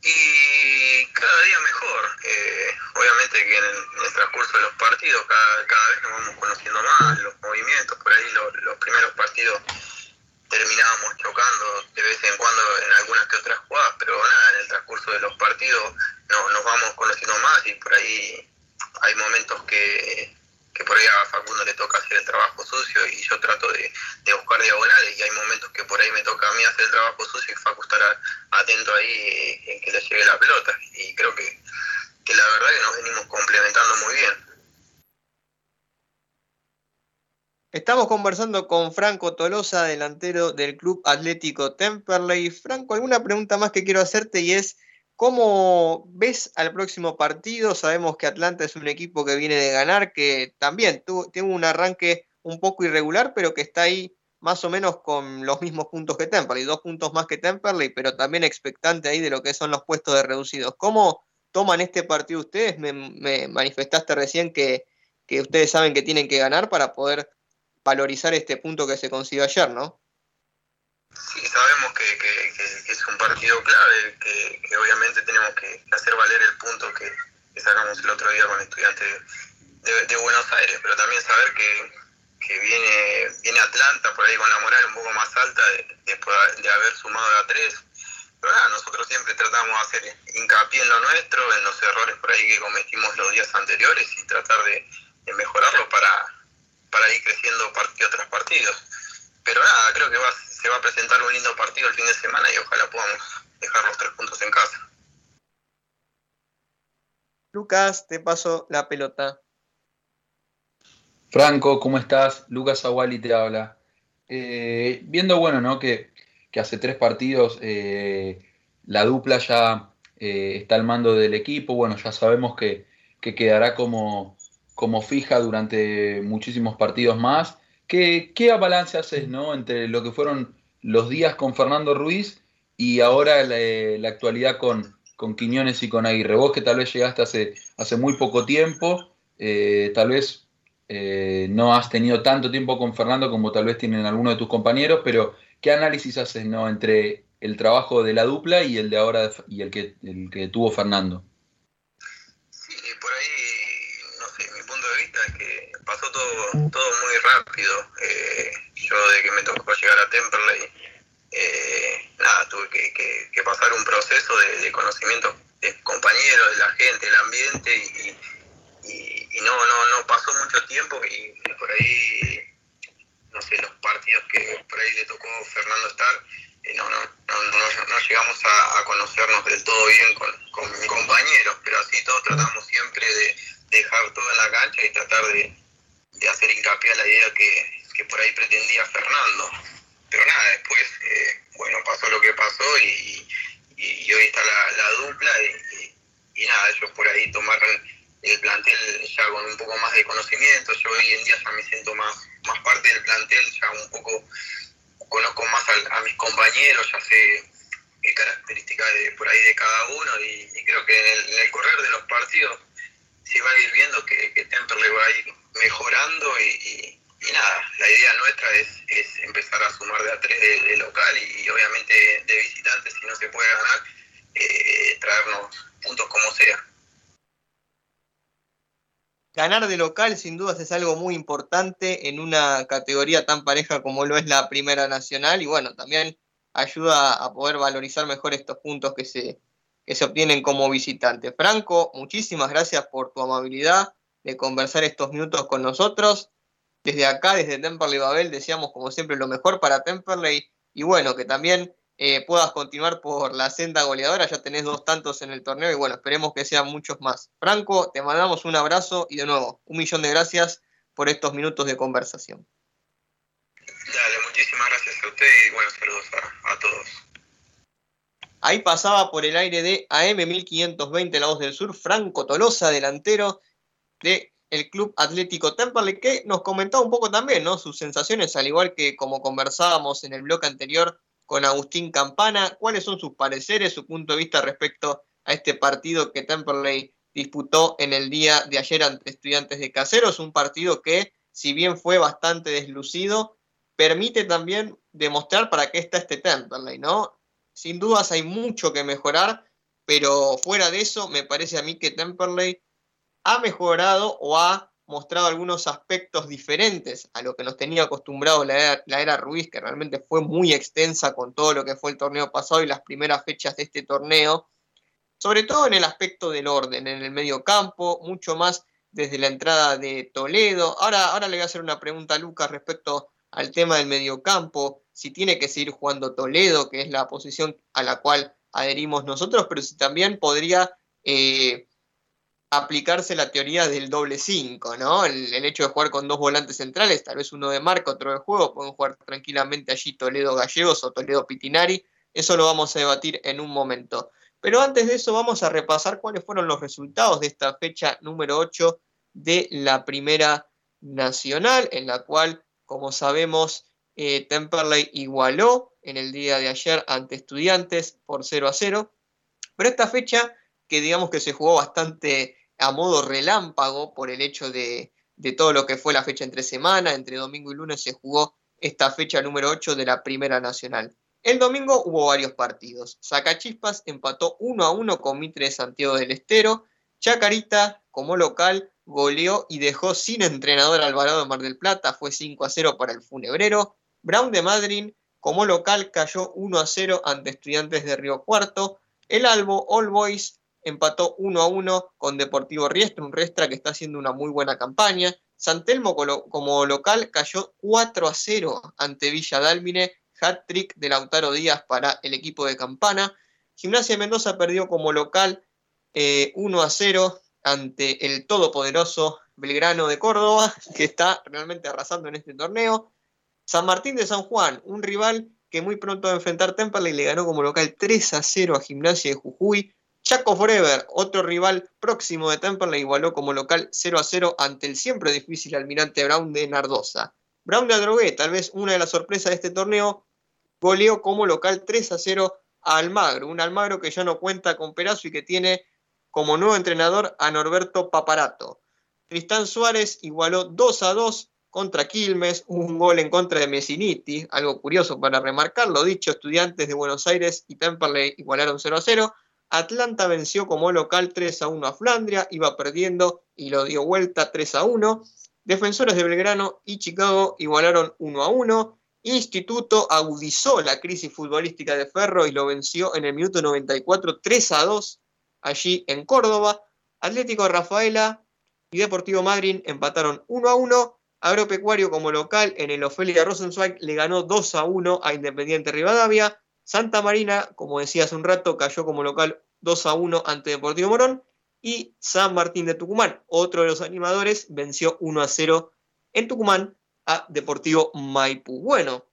[SPEAKER 8] Y cada día mejor. Eh, obviamente que en el, transcurso de los partidos cada, vez nos vamos conociendo más los movimientos, por ahí los primeros partidos terminábamos chocando de vez en cuando en algunas que otras jugadas, pero nada, en el transcurso de los partidos no, nos vamos conociendo más y por ahí hay momentos que, que por ahí a Facundo le toca hacer el trabajo sucio y yo trato de, buscar diagonales y hay momentos que por ahí me toca a mí hacer el trabajo sucio y Facu estar atento ahí en que le llegue la pelota y creo que, que la verdad que nos venimos complementando muy bien.
[SPEAKER 3] Estamos conversando con Franco Tolosa, delantero del Club Atlético Temperley. Franco, alguna pregunta más que quiero hacerte y es, ¿cómo ves al próximo partido? Sabemos que Atlanta es un equipo que viene de ganar, que también tuvo, tiene un arranque un poco irregular, pero que está ahí más o menos con los mismos puntos que Temperley, dos puntos más que Temperley, pero también expectante ahí de lo que son los puestos de reducidos. ¿Cómo toman este partido ustedes? Me, manifestaste recién que, que ustedes saben que tienen que ganar para poder valorizar este punto que se consiguió ayer, ¿no?
[SPEAKER 8] Sí, sabemos que, es un partido clave, que, obviamente tenemos que hacer valer el punto que, sacamos el otro día con estudiantes de, Buenos Aires, pero también saber que, viene, viene Atlanta por ahí con la moral un poco más alta después de, haber sumado a tres. Pero nada, nosotros siempre tratamos de hacer hincapié en lo nuestro, en los errores por ahí que cometimos los días anteriores y tratar de, de mejorarlo para, para ir creciendo partido tras partido. Pero nada, creo que se va a presentar un lindo partido el fin de semana y ojalá podamos dejar los tres puntos en casa.
[SPEAKER 3] Lucas, te paso la pelota.
[SPEAKER 5] Franco, ¿cómo estás? Lucas Aguali te habla. Eh, viendo, bueno, ¿no? Que, hace tres partidos eh, la dupla ya eh, está al mando del equipo. Bueno, ya sabemos que, que quedará como, como fija durante muchísimos partidos más. ¿Qué, qué balance haces ¿no? entre lo que fueron los días con Fernando Ruiz y ahora la, actualidad con, con, Quiñones y con Aguirre? Vos que tal vez llegaste hace, hace muy poco tiempo, eh, tal vez eh, no has tenido tanto tiempo con Fernando como tal vez tienen algunos de tus compañeros, pero ¿qué análisis haces ¿no? entre el trabajo de la dupla y el de ahora y el que, el que tuvo Fernando?
[SPEAKER 8] pasó todo, todo muy rápido. Eh, yo de que me tocó llegar a Temperley, eh, nada, tuve que, pasar un proceso de, conocimiento de compañeros, de la gente, del ambiente y, no, no, no pasó mucho tiempo y, por ahí, no sé, los partidos que por ahí le tocó Fernando estar, eh, no, no, no, llegamos a, conocernos del todo bien con, con compañeros, pero así todos tratamos siempre de dejar todo en la cancha y tratar de, de hacer hincapié a la idea que, por ahí pretendía Fernando. Pero nada, después, eh, bueno, pasó lo que pasó y, hoy está la, dupla y, nada, ellos por ahí tomaron el plantel ya con un poco más de conocimiento. Yo hoy en día ya me siento más, más parte del plantel, ya un poco conozco más a, mis compañeros, ya sé qué características de, por ahí de cada uno y, creo que en el, correr de los partidos se va a ir viendo que, que le va a ir mejorando y, nada, la idea nuestra es, empezar a sumar de a tres de, local y, obviamente de visitantes, si no se puede ganar, eh, traernos puntos como sea.
[SPEAKER 3] Ganar de local sin dudas es algo muy importante en una categoría tan pareja como lo es la Primera Nacional y bueno, también ayuda a poder valorizar mejor estos puntos que se, que se obtienen como visitante. Franco, muchísimas gracias por tu amabilidad, de conversar estos minutos con nosotros. Desde acá, desde Temperley Babel, deseamos como siempre lo mejor para Temperley y bueno, que también eh, puedas continuar por la senda goleadora. Ya tenés dos tantos en el torneo y bueno, esperemos que sean muchos más. Franco, te mandamos un abrazo y de nuevo, un millón de gracias por estos minutos de conversación.
[SPEAKER 8] Dale, muchísimas gracias a usted y buenos saludos a todos.
[SPEAKER 3] Ahí pasaba por el aire de AM 1520 La Voz del Sur, Franco Tolosa, delantero del el Club Atlético Temperley, que nos comentaba un poco también, ¿no? Sus sensaciones, al igual que como conversábamos en el bloque anterior con Agustín Campana, cuáles son sus pareceres, su punto de vista respecto a este partido que Temperley disputó en el día de ayer ante estudiantes de Caseros, un partido que, si bien fue bastante deslucido, permite también demostrar para qué está este Temperley, ¿no? Sin dudas hay mucho que mejorar, pero fuera de eso, me parece a mí que Temperley ha mejorado o ha mostrado algunos aspectos diferentes a lo que nos tenía acostumbrado la era, Ruiz, que realmente fue muy extensa con todo lo que fue el torneo pasado y las primeras fechas de este torneo, sobre todo en el aspecto del orden, en el medio campo, mucho más desde la entrada de Toledo. Ahora, ahora le voy a hacer una pregunta a Lucas respecto al tema del mediocampo, si tiene que seguir jugando Toledo, que es la posición a la cual adherimos nosotros, pero si también podría eh, aplicarse la teoría del doble 5, ¿no? El, hecho de jugar con dos volantes centrales, tal vez uno de marca, otro de juego, pueden jugar tranquilamente allí Toledo Gallegos o Toledo Pitinari, eso lo vamos a debatir en un momento. Pero antes de eso vamos a repasar cuáles fueron los resultados de esta fecha número 8 de la Primera Nacional, en la cual, como sabemos, eh, Temperley igualó en el día de ayer ante estudiantes por 0 a 0. Pero esta fecha que digamos que se jugó bastante a modo relámpago por el hecho de, todo lo que fue la fecha entre semana, entre domingo y lunes se jugó esta fecha número 8 de la Primera Nacional. El domingo hubo varios partidos. Sacachispas empató 1 a 1 con Mitre de Santiago del Estero. Chacarita, como local, goleó y dejó sin entrenador Alvarado de Mar del Plata. Fue 5 a 0 para el Funebrero. Brown de Madrid, como local, cayó 1 a 0 ante Estudiantes de Río Cuarto. El Albo All Boys empató 1 a 1 con Deportivo Riestra, un Riestra que está haciendo una muy buena campaña. Santelmo como local cayó 4 a 0 ante Villa Dálmine, hat-trick de Lautaro Díaz para el equipo de Campana. Gimnasia Mendoza perdió como local 1 eh, a 0 ante el todopoderoso Belgrano de Córdoba, [laughs] que está realmente arrasando en este torneo. San Martín de San Juan, un rival que muy pronto va a enfrentar Temperley, le ganó como local 3 a 0 a Gimnasia de Jujuy. Chaco Forever, otro rival próximo de Temperley, igualó como local 0 a 0 ante el siempre difícil almirante Brown de Nardosa. Brown de Adrogué, tal vez una de las sorpresas de este torneo, goleó como local 3 a 0 a Almagro, un Almagro que ya no cuenta con Perazo y que tiene como nuevo entrenador a Norberto Paparato. Tristán Suárez igualó 2 a 2 contra Quilmes, un gol en contra de Messiniti, algo curioso para remarcarlo, dicho, estudiantes de Buenos Aires y Temperley igualaron 0 a 0. Atlanta venció como local 3 a 1 a Flandria, iba perdiendo y lo dio vuelta 3 a 1. Defensores de Belgrano y Chicago igualaron 1 a 1. Instituto agudizó la crisis futbolística de Ferro y lo venció en el minuto 94 3 a 2 allí en Córdoba. Atlético Rafaela y Deportivo Madrid empataron 1 a 1. Agropecuario como local en el Ofelia Rosenzweig le ganó 2 a 1 a Independiente Rivadavia. Santa Marina, como decía hace un rato, cayó como local 2 a 1 ante Deportivo Morón. Y San Martín de Tucumán, otro de los animadores, venció 1 a 0 en Tucumán a Deportivo Maipú. Bueno,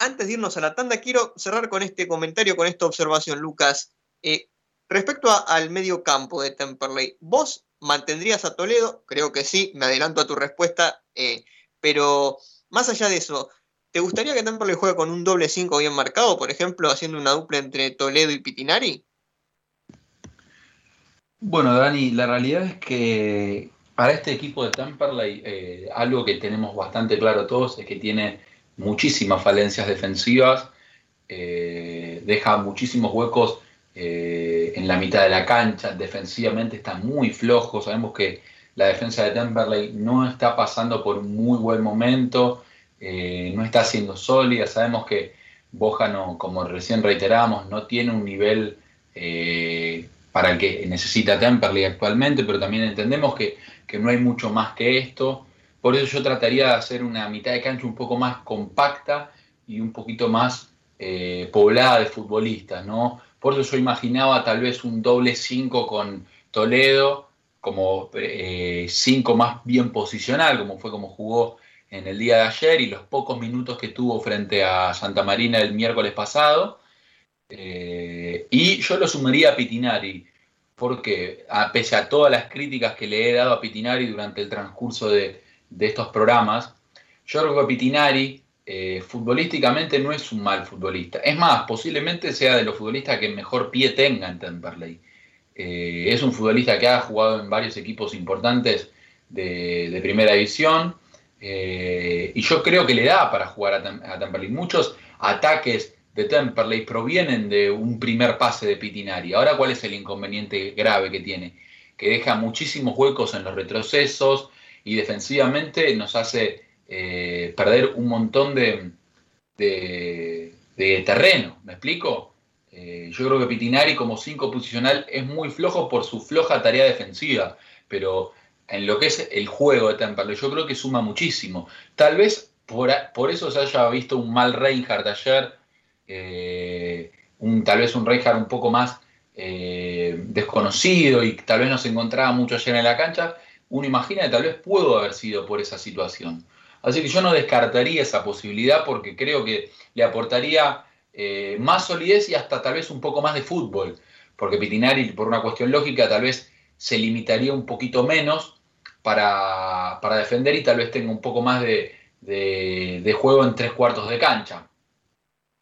[SPEAKER 3] antes de irnos a la tanda, quiero cerrar con este comentario, con esta observación, Lucas. Eh, respecto al medio campo de Temperley, ¿vos mantendrías a Toledo? Creo que sí, me adelanto a tu respuesta, eh, pero más allá de eso, ¿Te gustaría que Temperley juegue con un doble 5 bien marcado, por ejemplo, haciendo una dupla entre Toledo y Pitinari?
[SPEAKER 5] Bueno, Dani, la realidad es que para este equipo de Temperley, eh, algo que tenemos bastante claro todos es que tiene muchísimas falencias defensivas, eh, deja muchísimos huecos eh, en la mitad de la cancha, defensivamente está muy flojo, sabemos que la defensa de Temperley no está pasando por un muy buen momento, eh, no está siendo sólida. Sabemos que Bojano, como recién reiteramos, no tiene un nivel eh, para el que necesita Temperley actualmente, pero también entendemos que, no hay mucho más que esto. Por eso yo trataría de hacer una mitad de cancha un poco más compacta y un poquito más eh, poblada de futbolistas, ¿no? Por eso yo imaginaba tal vez un doble 5 con Toledo, como 5 más bien posicional, como fue como jugó en el día de ayer y los pocos minutos que tuvo frente a Santa Marina el miércoles pasado. Eh, y yo lo sumaría a Pitinari, porque a, pese a todas las críticas que le he dado a Pitinari durante el transcurso de, estos programas, yo creo que Pitinari eh, futbolísticamente no es un mal futbolista. Es más, posiblemente sea de los futbolistas que mejor pie tenga en Temperley. Eh, es un futbolista que ha jugado en varios equipos importantes de, primera división eh, y yo creo que le da para jugar a, a Temperley. Muchos ataques de Temperley provienen de un primer pase de Pitinari. Ahora, ¿cuál es el inconveniente grave que tiene? Que deja muchísimos huecos en los retrocesos y defensivamente nos hace eh, perder un montón de, terreno. ¿Me explico? Eh, yo creo que Pitinari como 5 posicional es muy flojo por su floja tarea defensiva, pero en lo que es el juego de Temperley yo creo que suma muchísimo. Tal vez por, por eso se haya visto un mal Reinhardt ayer eh, un, tal vez un Reinhardt un poco más eh, desconocido y tal vez no se encontraba mucho ayer en la cancha, uno imagina que tal vez pudo haber sido por esa situación. Así que yo no descartaría esa posibilidad porque creo que le aportaría eh, más solidez y hasta tal vez un poco más de fútbol, porque Pitinari, por una cuestión lógica, tal vez se limitaría un poquito menos para, defender y tal vez tenga un poco más de, de juego en tres cuartos de cancha.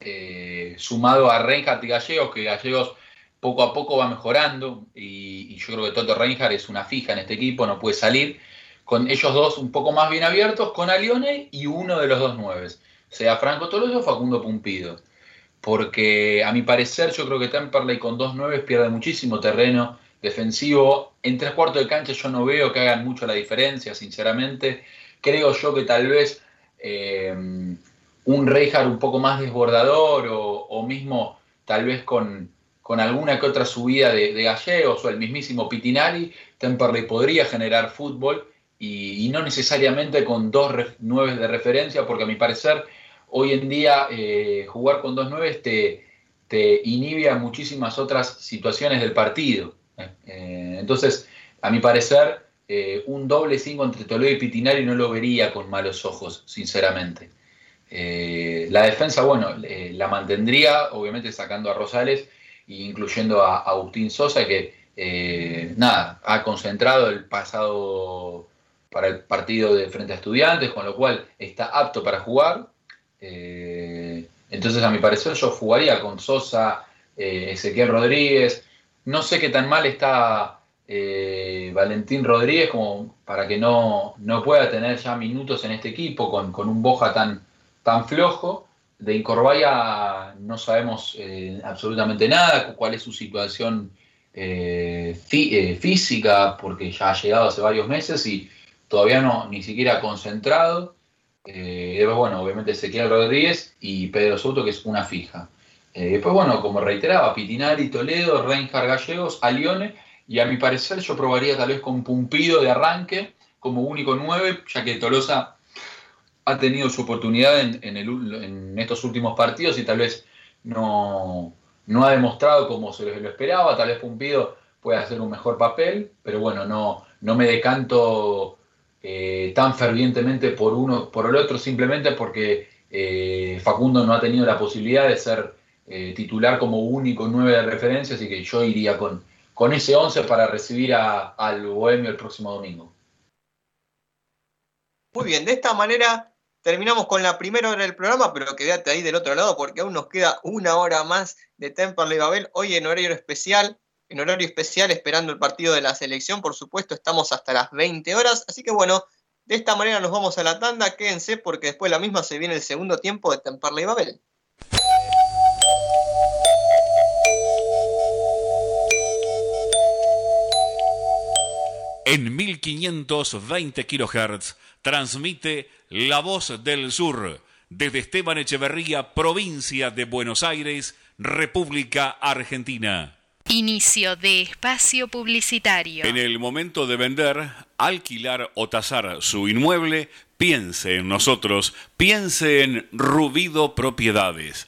[SPEAKER 5] Eh, sumado a Reinhardt y Gallegos, que Gallegos poco a poco va mejorando y, yo creo que Toto Reinhardt es una fija en este equipo, no puede salir. Con ellos dos un poco más bien abiertos, con Alione y uno de los dos nueves, sea Franco Toloso o Facundo Pumpido. Porque a mi parecer yo creo que Temperley con dos nueves pierde muchísimo terreno defensivo. En tres cuartos de cancha yo no veo que hagan mucho la diferencia, sinceramente. Creo yo que tal vez eh, un Reinhardt un poco más desbordador o, mismo tal vez con, alguna que otra subida de, gallegos o el mismísimo Pitinari, Temperley podría generar fútbol y, no necesariamente con dos nueve de referencia, porque a mi parecer hoy en día eh, jugar con dos nueve te, te inhibe a muchísimas otras situaciones del partido. ¿Eh? Eh, entonces, a mi parecer, un doble cinco entre Toledo y Pitinari no lo vería con malos ojos, sinceramente. Eh, la defensa, bueno, la mantendría, obviamente sacando a Rosales e incluyendo a, Agustín Sosa, que eh, nada, ha concentrado el pasado para el partido de frente a estudiantes, con lo cual está apto para jugar. Eh, entonces, a mi parecer, yo jugaría con Sosa, Ezequiel Rodríguez. No sé qué tan mal está Valentín Rodríguez como para que no, no, pueda tener ya minutos en este equipo con, con un Boja tan, tan flojo. De Incorbaya no sabemos eh, absolutamente nada, cuál es su situación eh, eh, física, porque ya ha llegado hace varios meses y todavía no, ni siquiera concentrado. después, bueno, obviamente Ezequiel Rodríguez y Pedro Soto, que es una fija. Después, bueno, como reiteraba, Pitinari, Toledo, Reinhard Gallegos, Alione, y a mi parecer yo probaría tal vez con Pumpido de arranque como único 9, ya que Tolosa ha tenido su oportunidad en, estos últimos partidos y tal vez no, ha demostrado como se lo esperaba, tal vez Pumpido puede hacer un mejor papel, pero bueno, no, no me decanto eh, tan fervientemente por uno por el otro simplemente porque eh, Facundo no ha tenido la posibilidad de ser eh, titular como único nueve de referencia, así que yo iría con, con ese 11 para recibir al Bohemio el próximo domingo.
[SPEAKER 3] Muy bien, de esta manera terminamos con la primera hora del programa, pero quédate ahí del otro lado porque aún nos queda una hora más de Temperley Babel, hoy en horario especial, en horario especial esperando el partido de la selección, por supuesto estamos hasta las 20 horas, así que bueno, de esta manera nos vamos a la tanda, quédense porque después la misma se viene el segundo tiempo de Temperley Babel.
[SPEAKER 2] En 1520 kHz transmite La Voz del Sur desde Esteban Echeverría, provincia de Buenos Aires, República Argentina.
[SPEAKER 9] Inicio de espacio publicitario.
[SPEAKER 2] En el momento de vender, alquilar o tasar su inmueble, piense en nosotros, piense en Rubido Propiedades.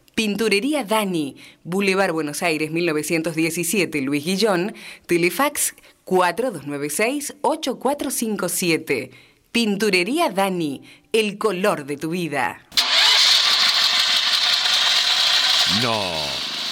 [SPEAKER 10] Pinturería Dani, Boulevard Buenos Aires 1917, Luis Guillón, Telefax 4296-8457. Pinturería Dani, el color de tu vida.
[SPEAKER 2] No.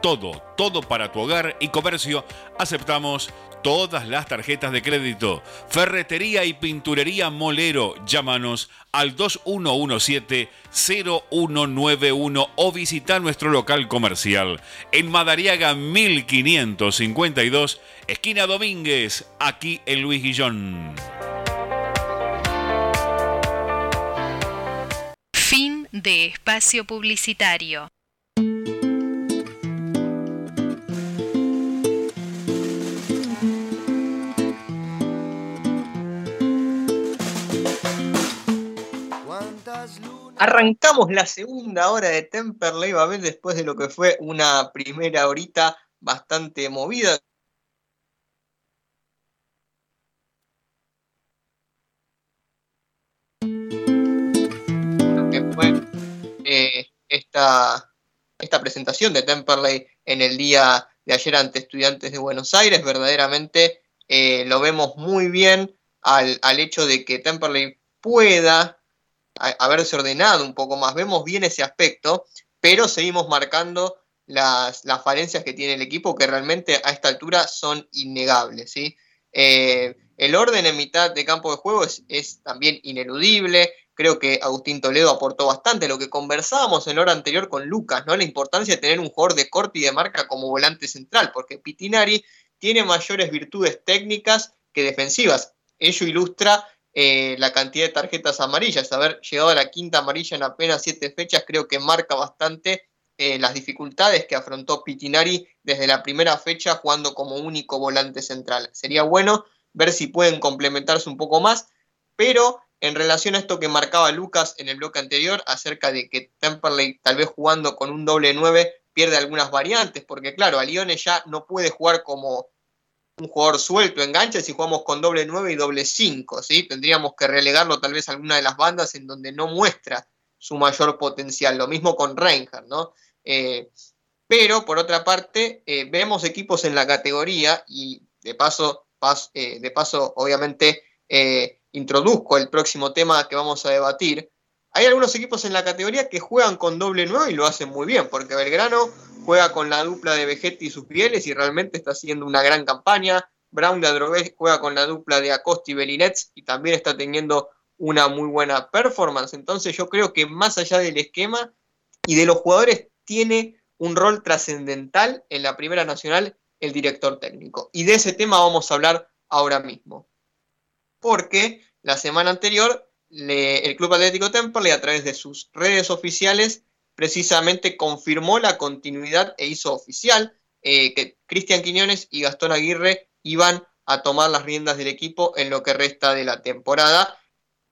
[SPEAKER 2] todo, todo para tu hogar y comercio. Aceptamos todas las tarjetas de crédito. Ferretería y pinturería Molero. Llámanos al 2117-0191 o visita nuestro local comercial en Madariaga 1552, esquina Domínguez, aquí en Luis Guillón.
[SPEAKER 9] Fin de espacio publicitario.
[SPEAKER 3] Arrancamos la segunda hora de Temperley Babel después de lo que fue una primera horita bastante movida. Lo eh, esta, esta presentación de Temperley en el día de ayer ante estudiantes de Buenos Aires, verdaderamente eh, lo vemos muy bien al, al hecho de que Temperley pueda haberse ordenado un poco más. Vemos bien ese aspecto, pero seguimos marcando las, falencias que tiene el equipo que realmente a esta altura son innegables. ¿sí? Eh, el orden en mitad de campo de juego es, también ineludible. Creo que Agustín Toledo aportó bastante lo que conversábamos en la hora anterior con Lucas, ¿no? La importancia de tener un jugador de corte y de marca como volante central, porque Pitinari tiene mayores virtudes técnicas que defensivas. Ello ilustra eh, la cantidad de tarjetas amarillas. Haber llegado a la quinta amarilla en apenas siete fechas creo que marca bastante eh, las dificultades que afrontó Pitinari desde la primera fecha jugando como único volante central. Sería bueno ver si pueden complementarse un poco más, pero en relación a esto que marcaba Lucas en el bloque anterior acerca de que Temperley tal vez jugando con un doble 9 pierde algunas variantes, porque claro, a Lione ya no puede jugar como un jugador suelto, engancha si jugamos con doble 9 y doble 5, ¿sí? Tendríamos que relegarlo tal vez a alguna de las bandas en donde no muestra su mayor potencial. Lo mismo con Reinhardt, ¿no? Eh, pero, por otra parte, eh, vemos equipos en la categoría y de paso, eh, de paso obviamente, introduzco el próximo tema que vamos a debatir. Hay algunos equipos en la categoría que juegan con doble 9 y lo hacen muy bien, porque Belgrano juega con la dupla de Vegetti y sus fieles y realmente está haciendo una gran campaña. Brown de Adrogué juega con la dupla de Acosta y Belinets y también está teniendo una muy buena performance. Entonces yo creo que más allá del esquema y de los jugadores tiene un rol trascendental en la Primera Nacional el director técnico. Y de ese tema vamos a hablar ahora mismo. Porque la semana anterior el Club Atlético Temple a través de sus redes oficiales precisamente confirmó la continuidad e hizo oficial eh, que Cristian Quiñones y Gastón Aguirre iban a tomar las riendas del equipo en lo que resta de la temporada.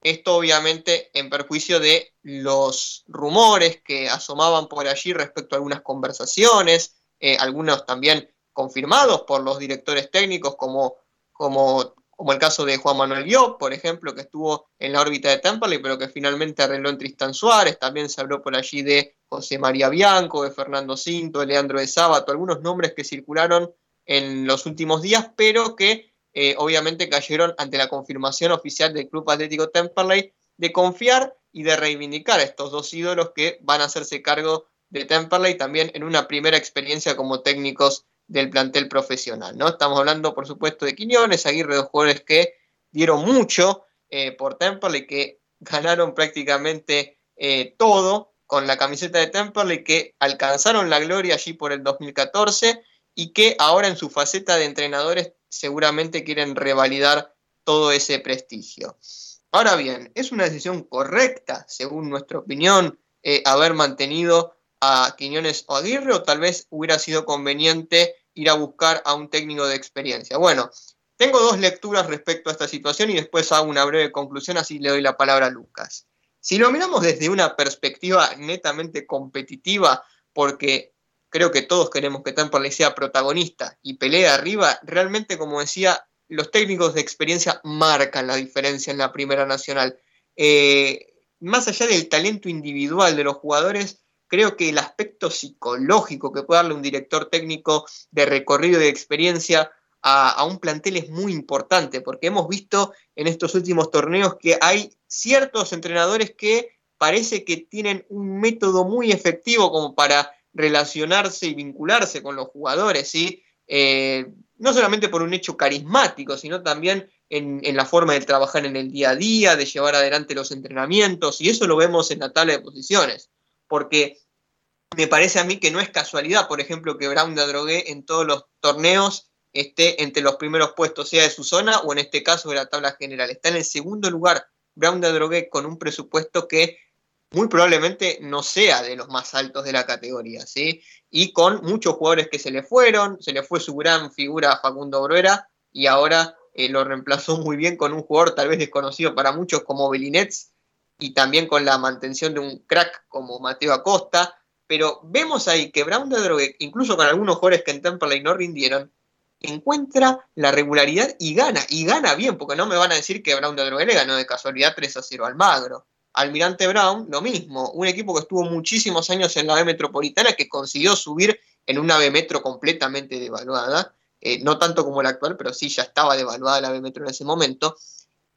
[SPEAKER 3] Esto obviamente en perjuicio de los rumores que asomaban por allí respecto a algunas conversaciones, eh, algunos también confirmados por los directores técnicos como, como, como el caso de Juan Manuel Guió, por ejemplo, que estuvo en la órbita de Temperley, pero que finalmente arregló en Tristan Suárez, también se habló por allí de José María Bianco, de Fernando Cinto, de Leandro de Sábato, algunos nombres que circularon en los últimos días, pero que eh, obviamente cayeron ante la confirmación oficial del Club Atlético Temperley de confiar y de reivindicar a estos dos ídolos que van a hacerse cargo de Temperley también en una primera experiencia como técnicos del plantel profesional. ¿no? Estamos hablando, por supuesto, de Quiñones, Aguirre, dos jugadores que dieron mucho eh, por Temperley, que ganaron prácticamente eh, todo con la camiseta de Temperley, que alcanzaron la gloria allí por el 2014 y que ahora en su faceta de entrenadores seguramente quieren revalidar todo ese prestigio. Ahora bien, ¿es una decisión correcta, según nuestra opinión, eh, haber mantenido a Quiñones o Aguirre o tal vez hubiera sido conveniente ir a buscar a un técnico de experiencia? Bueno, tengo dos lecturas respecto a esta situación y después hago una breve conclusión, así le doy la palabra a Lucas. Si lo miramos desde una perspectiva netamente competitiva, porque creo que todos queremos que Temperley sea protagonista y pelea arriba, realmente, como decía, los técnicos de experiencia marcan la diferencia en la Primera Nacional. Eh, más allá del talento individual de los jugadores, creo que el aspecto psicológico que puede darle un director técnico de recorrido y de experiencia a, un plantel es muy importante, porque hemos visto en estos últimos torneos que hay ciertos entrenadores que parece que tienen un método muy efectivo como para relacionarse y vincularse con los jugadores, ¿sí? Eh, no solamente por un hecho carismático, sino también en, la forma de trabajar en el día a día, de llevar adelante los entrenamientos, y eso lo vemos en la tabla de posiciones, porque me parece a mí que no es casualidad, por ejemplo, que Brown de Adrogué en todos los torneos esté entre los primeros puestos, sea de su zona o en este caso de la tabla general. Está en el segundo lugar Brown de Adrogué con un presupuesto que muy probablemente no sea de los más altos de la categoría, ¿sí? Y con muchos jugadores que se le fueron, se le fue su gran figura Facundo Bruera y ahora eh, lo reemplazó muy bien con un jugador tal vez desconocido para muchos como Belinets y también con la mantención de un crack como Mateo Acosta, pero vemos ahí que Brown de Drogue, incluso con algunos jugadores que en Temperley no rindieron, encuentra la regularidad y gana, y gana bien, porque no me van a decir que Brown de Drogue le ganó de casualidad 3 a 0 al Magro. Almirante Brown, lo mismo, un equipo que estuvo muchísimos años en la B Metropolitana, que consiguió subir en una B Metro completamente devaluada, eh, no tanto como la actual, pero sí ya estaba devaluada la B Metro en ese momento.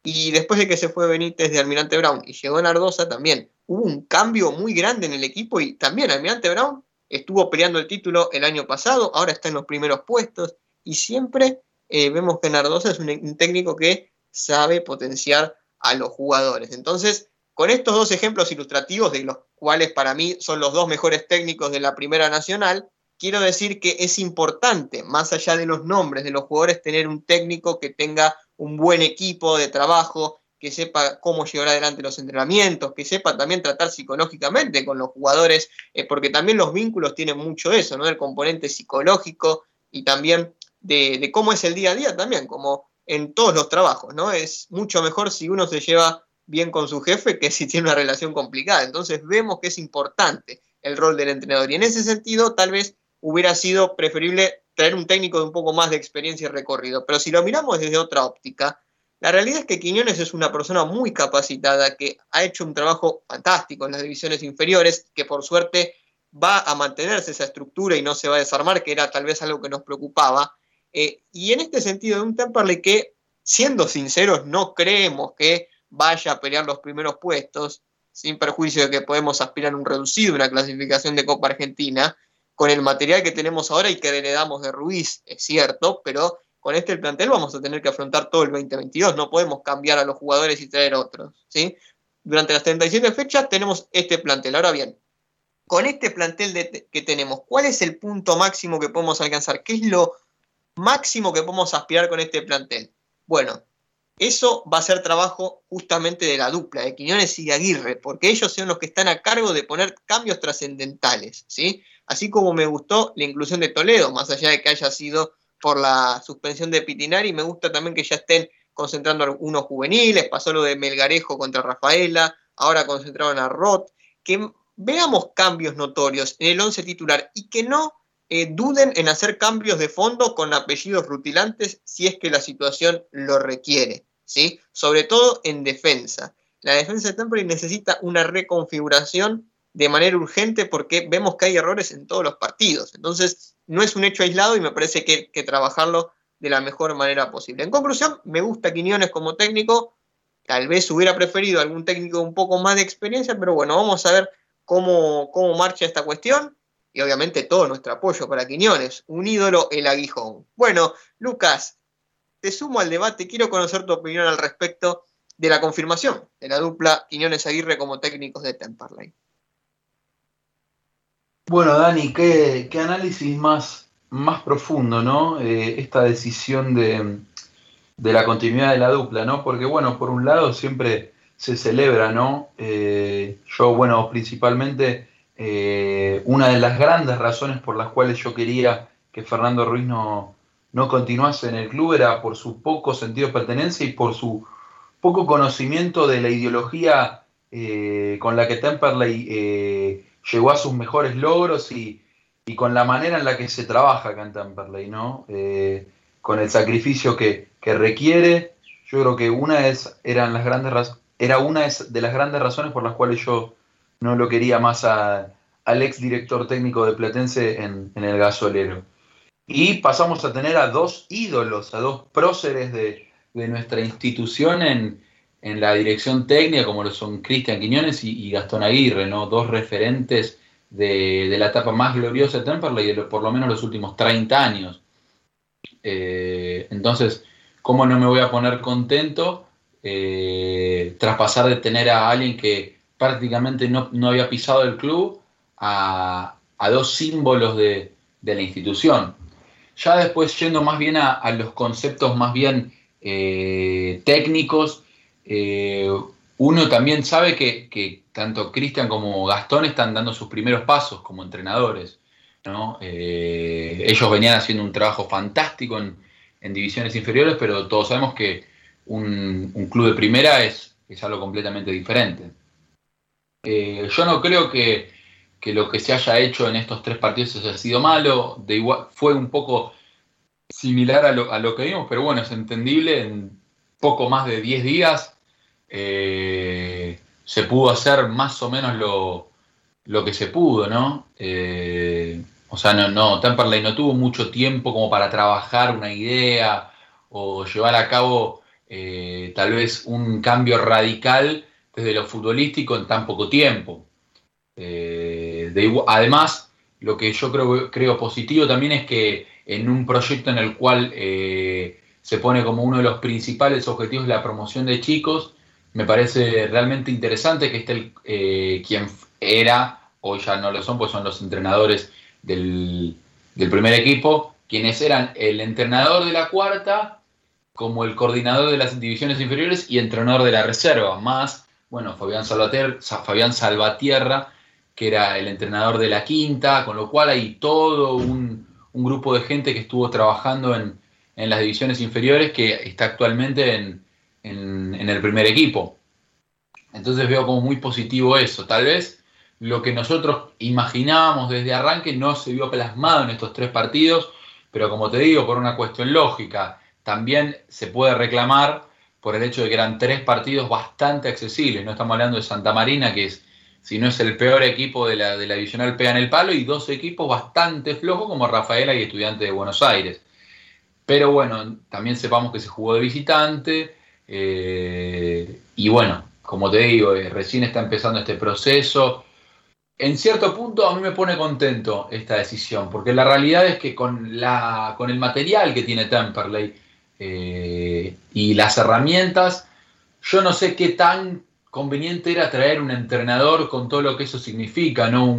[SPEAKER 3] Y después de que se fue Benítez de Almirante Brown y llegó Nardosa, también hubo un cambio muy grande en el equipo y también Almirante Brown estuvo peleando el título el año pasado, ahora está en los primeros puestos y siempre eh, vemos que Nardosa es un técnico que sabe potenciar a los jugadores. Entonces, con estos dos ejemplos ilustrativos, de los cuales para mí son los dos mejores técnicos de la Primera Nacional, quiero decir que es importante, más allá de los nombres de los jugadores, tener un técnico que tenga un buen equipo de trabajo, que sepa cómo llevar adelante los entrenamientos, que sepa también tratar psicológicamente con los jugadores, eh, porque también los vínculos tienen mucho eso, ¿no? El componente psicológico y también de, de, cómo es el día a día también, como en todos los trabajos, ¿no? Es mucho mejor si uno se lleva bien con su jefe que [laughs] si tiene una relación complicada. Entonces vemos que es importante el rol del entrenador. Y en ese sentido, tal vez hubiera sido preferible traer un técnico de un poco más de experiencia y recorrido. Pero si lo miramos desde otra óptica, la realidad es que Quiñones es una persona muy capacitada, que ha hecho un trabajo fantástico en las divisiones inferiores, que por suerte va a mantenerse esa estructura y no se va a desarmar, que era tal vez algo que nos preocupaba. Eh, y en este sentido, de un Temperley que, siendo sinceros, no creemos que vaya a pelear los primeros puestos, sin perjuicio de que podemos aspirar a un reducido, una clasificación de Copa Argentina, con el material que tenemos ahora y que heredamos de Ruiz, es cierto, pero con este plantel vamos a tener que afrontar todo el 2022, no podemos cambiar a los jugadores y traer otros, ¿sí? Durante las 37 fechas tenemos este plantel. Ahora bien, con este plantel que tenemos, ¿cuál es el punto máximo que podemos alcanzar? ¿Qué es lo máximo que podemos aspirar con este plantel? Bueno, eso va a ser trabajo justamente de la dupla, de Quiñones y Aguirre, porque ellos son los que están a cargo de poner cambios trascendentales, ¿sí? Así como me gustó la inclusión de Toledo, más allá de que haya sido por la suspensión de Pitinari, me gusta también que ya estén concentrando algunos juveniles, pasó lo de Melgarejo contra Rafaela, ahora concentraron a Roth, que veamos cambios notorios en el once titular y que no eh, duden en hacer cambios de fondo con apellidos rutilantes si es que la situación lo requiere. ¿Sí? Sobre todo en defensa. La defensa de Temperley necesita una reconfiguración de manera urgente porque vemos que hay errores en todos los partidos. Entonces, no es un hecho aislado y me parece que hay que trabajarlo de la mejor manera posible. En conclusión, me gusta Quiñones como técnico. Tal vez hubiera preferido algún técnico un poco más de experiencia, pero bueno, vamos a ver cómo, cómo marcha esta cuestión. Y obviamente todo nuestro apoyo para Quiñones, un ídolo el aguijón. Bueno, Lucas, te sumo al debate, quiero conocer tu opinión al respecto de la confirmación de la dupla Quiñones Aguirre como técnicos de Temperley.
[SPEAKER 5] Bueno, Dani, qué, análisis más, más profundo, ¿no? Eh, esta decisión de, la continuidad de la dupla, ¿no? Porque, bueno, por un lado siempre se celebra, ¿no? Eh, yo, bueno, principalmente eh, una de las grandes razones por las cuales yo quería que Fernando Ruiz no, no continuase en el club era por su poco sentido de pertenencia y por su poco conocimiento de la ideología eh, con la que Temperley eh, llegó a sus mejores logros y, con la manera en la que se trabaja acá en Temperley, ¿no? Eh, con el sacrificio que, requiere. Yo creo que una es, eran las grandes era una de las grandes razones por las cuales yo no lo quería más al ex director técnico de Platense en el gasolero. Y pasamos a tener a dos ídolos, a dos próceres de, nuestra institución en, la dirección técnica, como lo son Cristian Quiñones y, Gastón Aguirre, ¿no? dos referentes de, la etapa más gloriosa de Temperley, de por lo menos los últimos 30 años. Eh, entonces, ¿cómo no me voy a poner contento eh, tras pasar de tener a alguien que prácticamente no, había pisado el club a, dos símbolos de la institución? Ya después yendo más bien a, los conceptos más bien eh, técnicos, eh, uno también sabe que, tanto Cristian como Gastón están dando sus primeros pasos como entrenadores. Eh, ellos venían haciendo un trabajo fantástico en, divisiones inferiores, pero todos sabemos que un, club de primera es, es algo completamente diferente. yo no creo que, que lo que se haya hecho en estos tres partidos haya sido malo. Fue un poco similar a lo, a lo, que vimos, pero bueno, es entendible. En poco más de 10 días eh, se pudo hacer más o menos lo, lo que se pudo, ¿no? Eh, o sea, no, no, Temperley no tuvo mucho tiempo como para trabajar una idea o llevar a cabo eh, tal vez un cambio radical desde lo futbolístico en tan poco tiempo además, lo que yo creo, creo positivo también es que en un proyecto en el cual eh, se pone como uno de los principales objetivos la promoción de chicos, me parece realmente interesante que esté eh, quien era, hoy ya no lo son, pues son los entrenadores del, del primer equipo, quienes eran el entrenador de la cuarta, como el coordinador de las divisiones inferiores y entrenador de la reserva, más, bueno, Fabián Salvatierra que era el entrenador de la quinta, con lo cual hay todo un, grupo de gente que estuvo trabajando en, las divisiones inferiores que está actualmente en, el primer equipo. Entonces veo como muy positivo eso. Tal vez lo que nosotros imaginábamos desde arranque no se vio plasmado en estos tres partidos, pero como te digo, por una cuestión lógica, también se puede reclamar por el hecho de que eran tres partidos bastante accesibles. No estamos hablando de Santa Marina, que es si no es el peor equipo de la, de la divisional pega en el palo, y dos equipos bastante flojos como Rafaela y Estudiante de Buenos Aires. Pero bueno, también sepamos que se jugó de visitante, eh, y bueno, como te digo, eh, recién está empezando este proceso. En cierto punto a mí me pone contento esta decisión, porque la realidad es que con, la, con el material que tiene Temperley eh, y las herramientas, yo no sé qué tan conveniente era traer un entrenador con todo lo que eso significa, ¿no?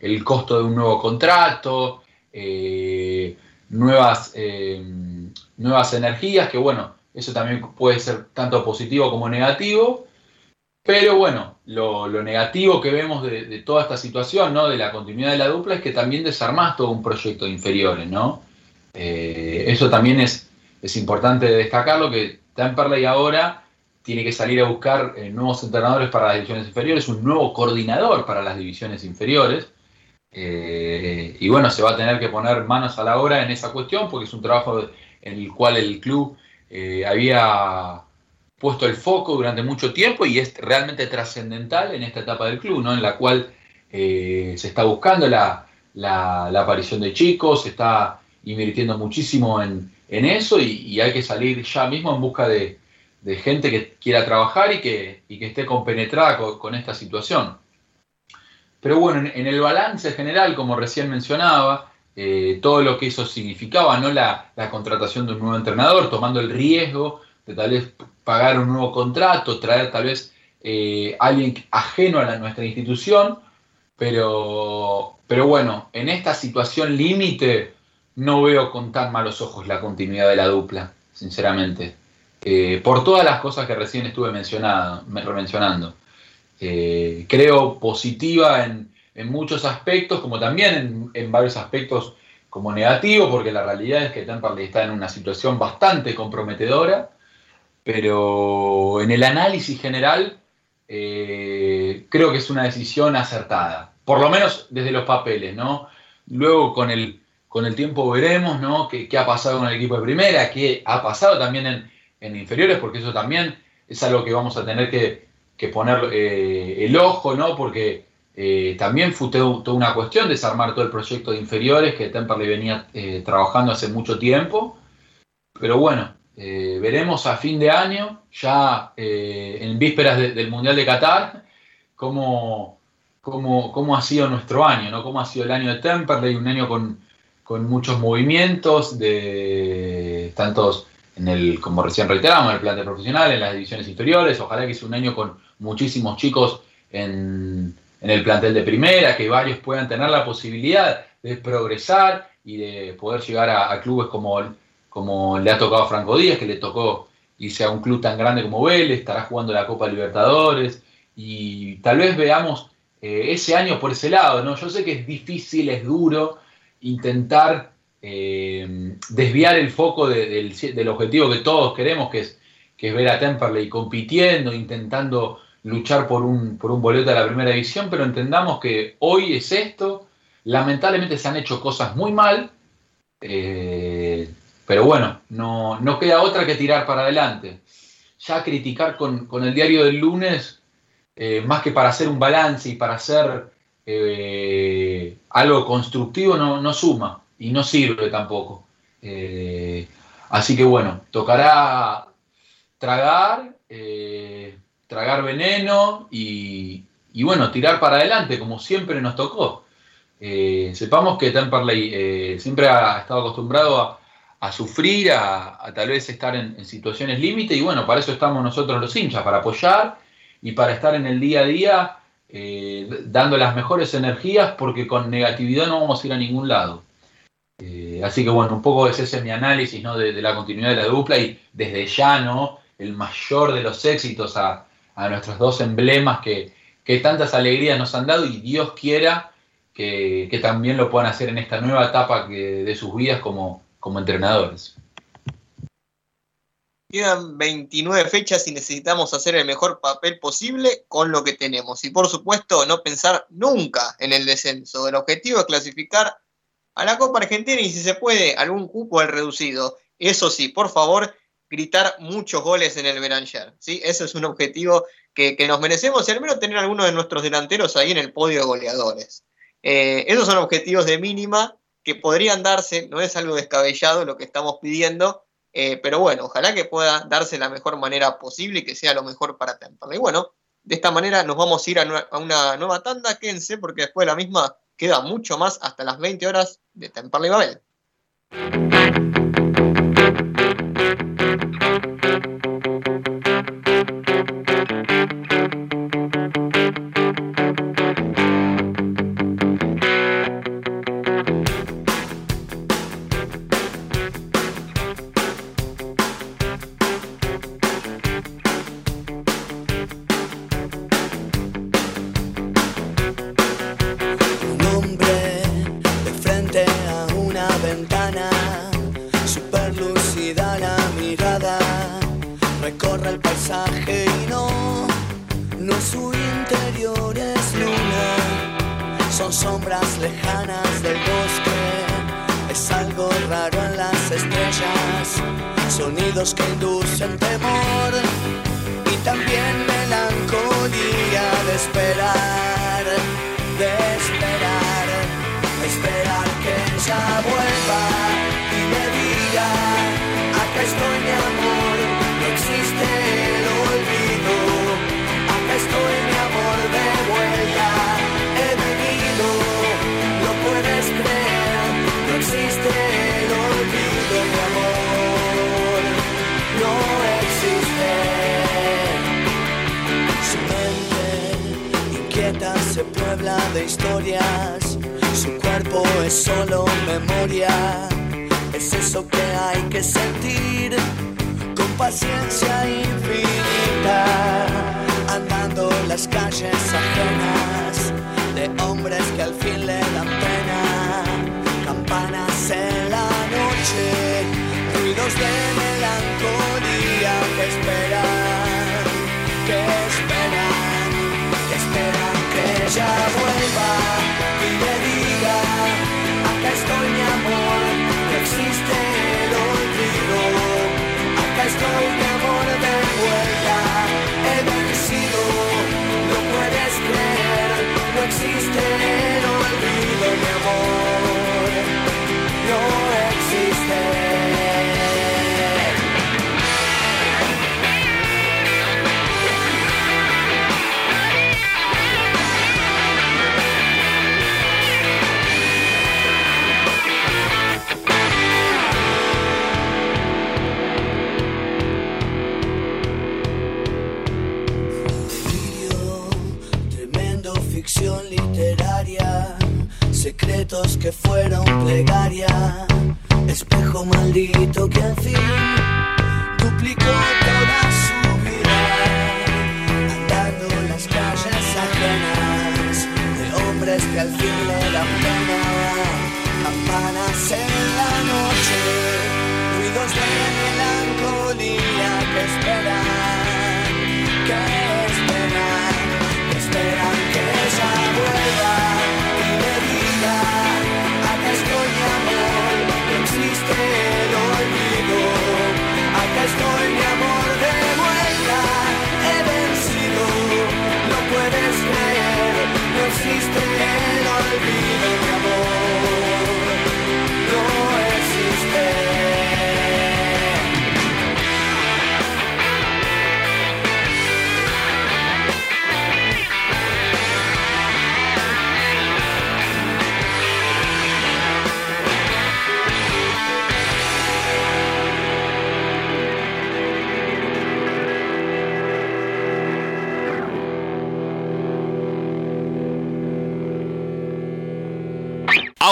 [SPEAKER 5] el costo de un nuevo contrato, eh, nuevas, nuevas energías, que bueno, eso también puede ser tanto positivo como negativo. Pero bueno, lo, negativo que vemos de, toda esta situación, ¿no? De la continuidad de la dupla, es que también desarmás todo un proyecto de inferiores, ¿no? Eh, eso también es, es importante destacarlo, que Temperley ahora tiene que salir a buscar eh, nuevos entrenadores para las divisiones inferiores, un nuevo coordinador para las divisiones inferiores. Eh, y bueno, se va a tener que poner manos a la obra en esa cuestión, porque es un trabajo en el cual el club había puesto el foco durante mucho tiempo y es realmente trascendental en esta etapa del club, ¿no? en la cual eh, se está buscando la, aparición de chicos, se está invirtiendo muchísimo en, eso y, hay que salir ya mismo en busca de, gente que quiera trabajar y que, que esté compenetrada con, esta situación. Pero bueno, en, el balance general, como recién mencionaba, eh, todo lo que eso significaba, ¿no? La, la, contratación de un nuevo entrenador, tomando el riesgo de tal vez pagar un nuevo contrato, traer tal vez eh, alguien ajeno a nuestra institución, pero, pero bueno, en esta situación límite no veo con tan malos ojos la continuidad de la dupla, sinceramente. Eh, por todas las cosas que recién estuve mencionando. Eh, creo positiva en, muchos aspectos, como también en, varios aspectos como negativo, porque la realidad es que Temperley está en una situación bastante comprometedora pero en el análisis general eh, creo que es una decisión acertada, por lo menos desde los papeles, ¿no? Luego con el, con el tiempo veremos, ¿no? ¿Qué, ha pasado con el equipo de primera? ¿Qué ha pasado también en, inferiores? Porque eso también es algo que vamos a tener que, poner eh, el ojo, ¿no? Porque eh, también fue toda una cuestión desarmar todo el proyecto de inferiores que Temperley venía trabajando hace mucho tiempo. Pero bueno, eh, veremos a fin de año, ya eh, en vísperas del Mundial de Qatar, cómo, cómo, ha sido nuestro año, ¿no? cómo ha sido el año de Temperley, un año con, muchos movimientos, de tantos en el, como recién reiteramos, en el plan de profesional, en las divisiones inferiores, ojalá que sea un año con muchísimos chicos en, el plantel de primera, que varios puedan tener la posibilidad de progresar y de poder llegar a, a clubes como como le ha tocado a Franco Díaz, que le tocó irse a un club tan grande como Vélez, estará jugando la Copa Libertadores, y tal vez veamos eh, ese año por ese lado, ¿no? Yo sé que es difícil, es duro intentar eh, desviar el foco del, objetivo que todos queremos, que es, que es ver a Temperley compitiendo, intentando luchar por un, por un boleto a la primera división, pero entendamos que hoy es esto, lamentablemente se han hecho cosas muy mal, eh, pero bueno, no, no queda otra que tirar para adelante. Ya criticar con, el diario del lunes, eh, más que para hacer un balance y para hacer algo constructivo, no, suma y no sirve tampoco. Eh, así que bueno, tocará tragar, tragar veneno y, y, bueno, tirar para adelante, como siempre nos tocó. sepamos que Temperley siempre ha estado acostumbrado a sufrir, a, tal vez estar en, situaciones límite y bueno, para eso estamos nosotros los hinchas, para apoyar y para estar en el día a día eh, dando las mejores energías porque con negatividad no vamos a ir a ningún lado. Eh, así que bueno, un poco ese es mi análisis ¿no? de, la continuidad de la dupla y desde ya ¿no? el mayor de los éxitos a, nuestros dos emblemas que, tantas alegrías nos han dado y Dios quiera que, también lo puedan hacer en esta nueva etapa de sus vidas como, como entrenadores.
[SPEAKER 3] Quedan 29 fechas y necesitamos hacer el mejor papel posible con lo que tenemos. Y por supuesto, no pensar nunca en el descenso. El objetivo es clasificar a la Copa Argentina y si se puede, algún cupo al reducido. Eso sí, por favor, gritar muchos goles en el Beranger. ¿sí? Eso es un objetivo que, nos merecemos y al menos tener algunos de nuestros delanteros ahí en el podio de goleadores. Eh, esos son objetivos de mínima que podrían darse, no es algo descabellado lo que estamos pidiendo, eh, pero bueno, ojalá que pueda darse la mejor manera posible y que sea lo mejor para Temperley. Y bueno,
[SPEAKER 7] De esta manera nos vamos a ir a, una nueva tanda, quédense porque después de la misma queda mucho más hasta las 20 horas de Temperley Babel. lejanas del bosque. Es algo raro en las estrellas, sonidos que inducen temor y también melancolía de esperar, de esperar, esperar que ella vuelva. de historias, su cuerpo es solo memoria, es eso que hay que sentir con paciencia infinita, andando las calles ajenas de hombres que al fin le dan pena, campanas en la noche, ruidos de melancolía que esperan que ella vuelva y le diga, acá estoy mi amor, no existe el olvido, acá estoy mi amor de vuelta, he vencido, no puedes creer, no existe secretos que fueron plegaria, espejo maldito que al fin duplicó toda su vida, andando en las calles ajenas de hombres que al fin le dan pena, campanas en la noche, ruidos de melancolía que esperan. sidste ender alligevel Jeg må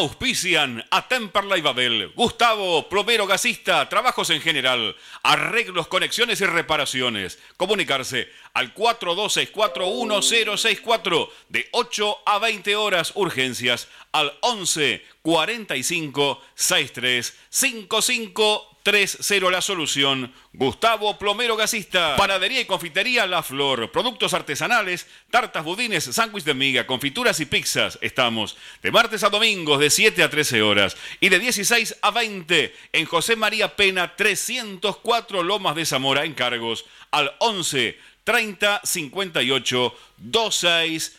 [SPEAKER 2] now Auspician a Temperley Babel, Gustavo, plomero gasista, trabajos en general, arreglos, conexiones y reparaciones. Comunicarse al 42641064 de 8 a 20 horas urgencias al 11 45 63 55 3-0 la solución. Gustavo Plomero Gasista. Panadería y confitería La Flor. Productos artesanales, tartas, budines, sándwich de miga, confituras y pizzas. Estamos de martes a domingos de 7 a 13 horas y de 16 a 20 en José María Pena 304 Lomas de Zamora. Encargos al 11 30 58 26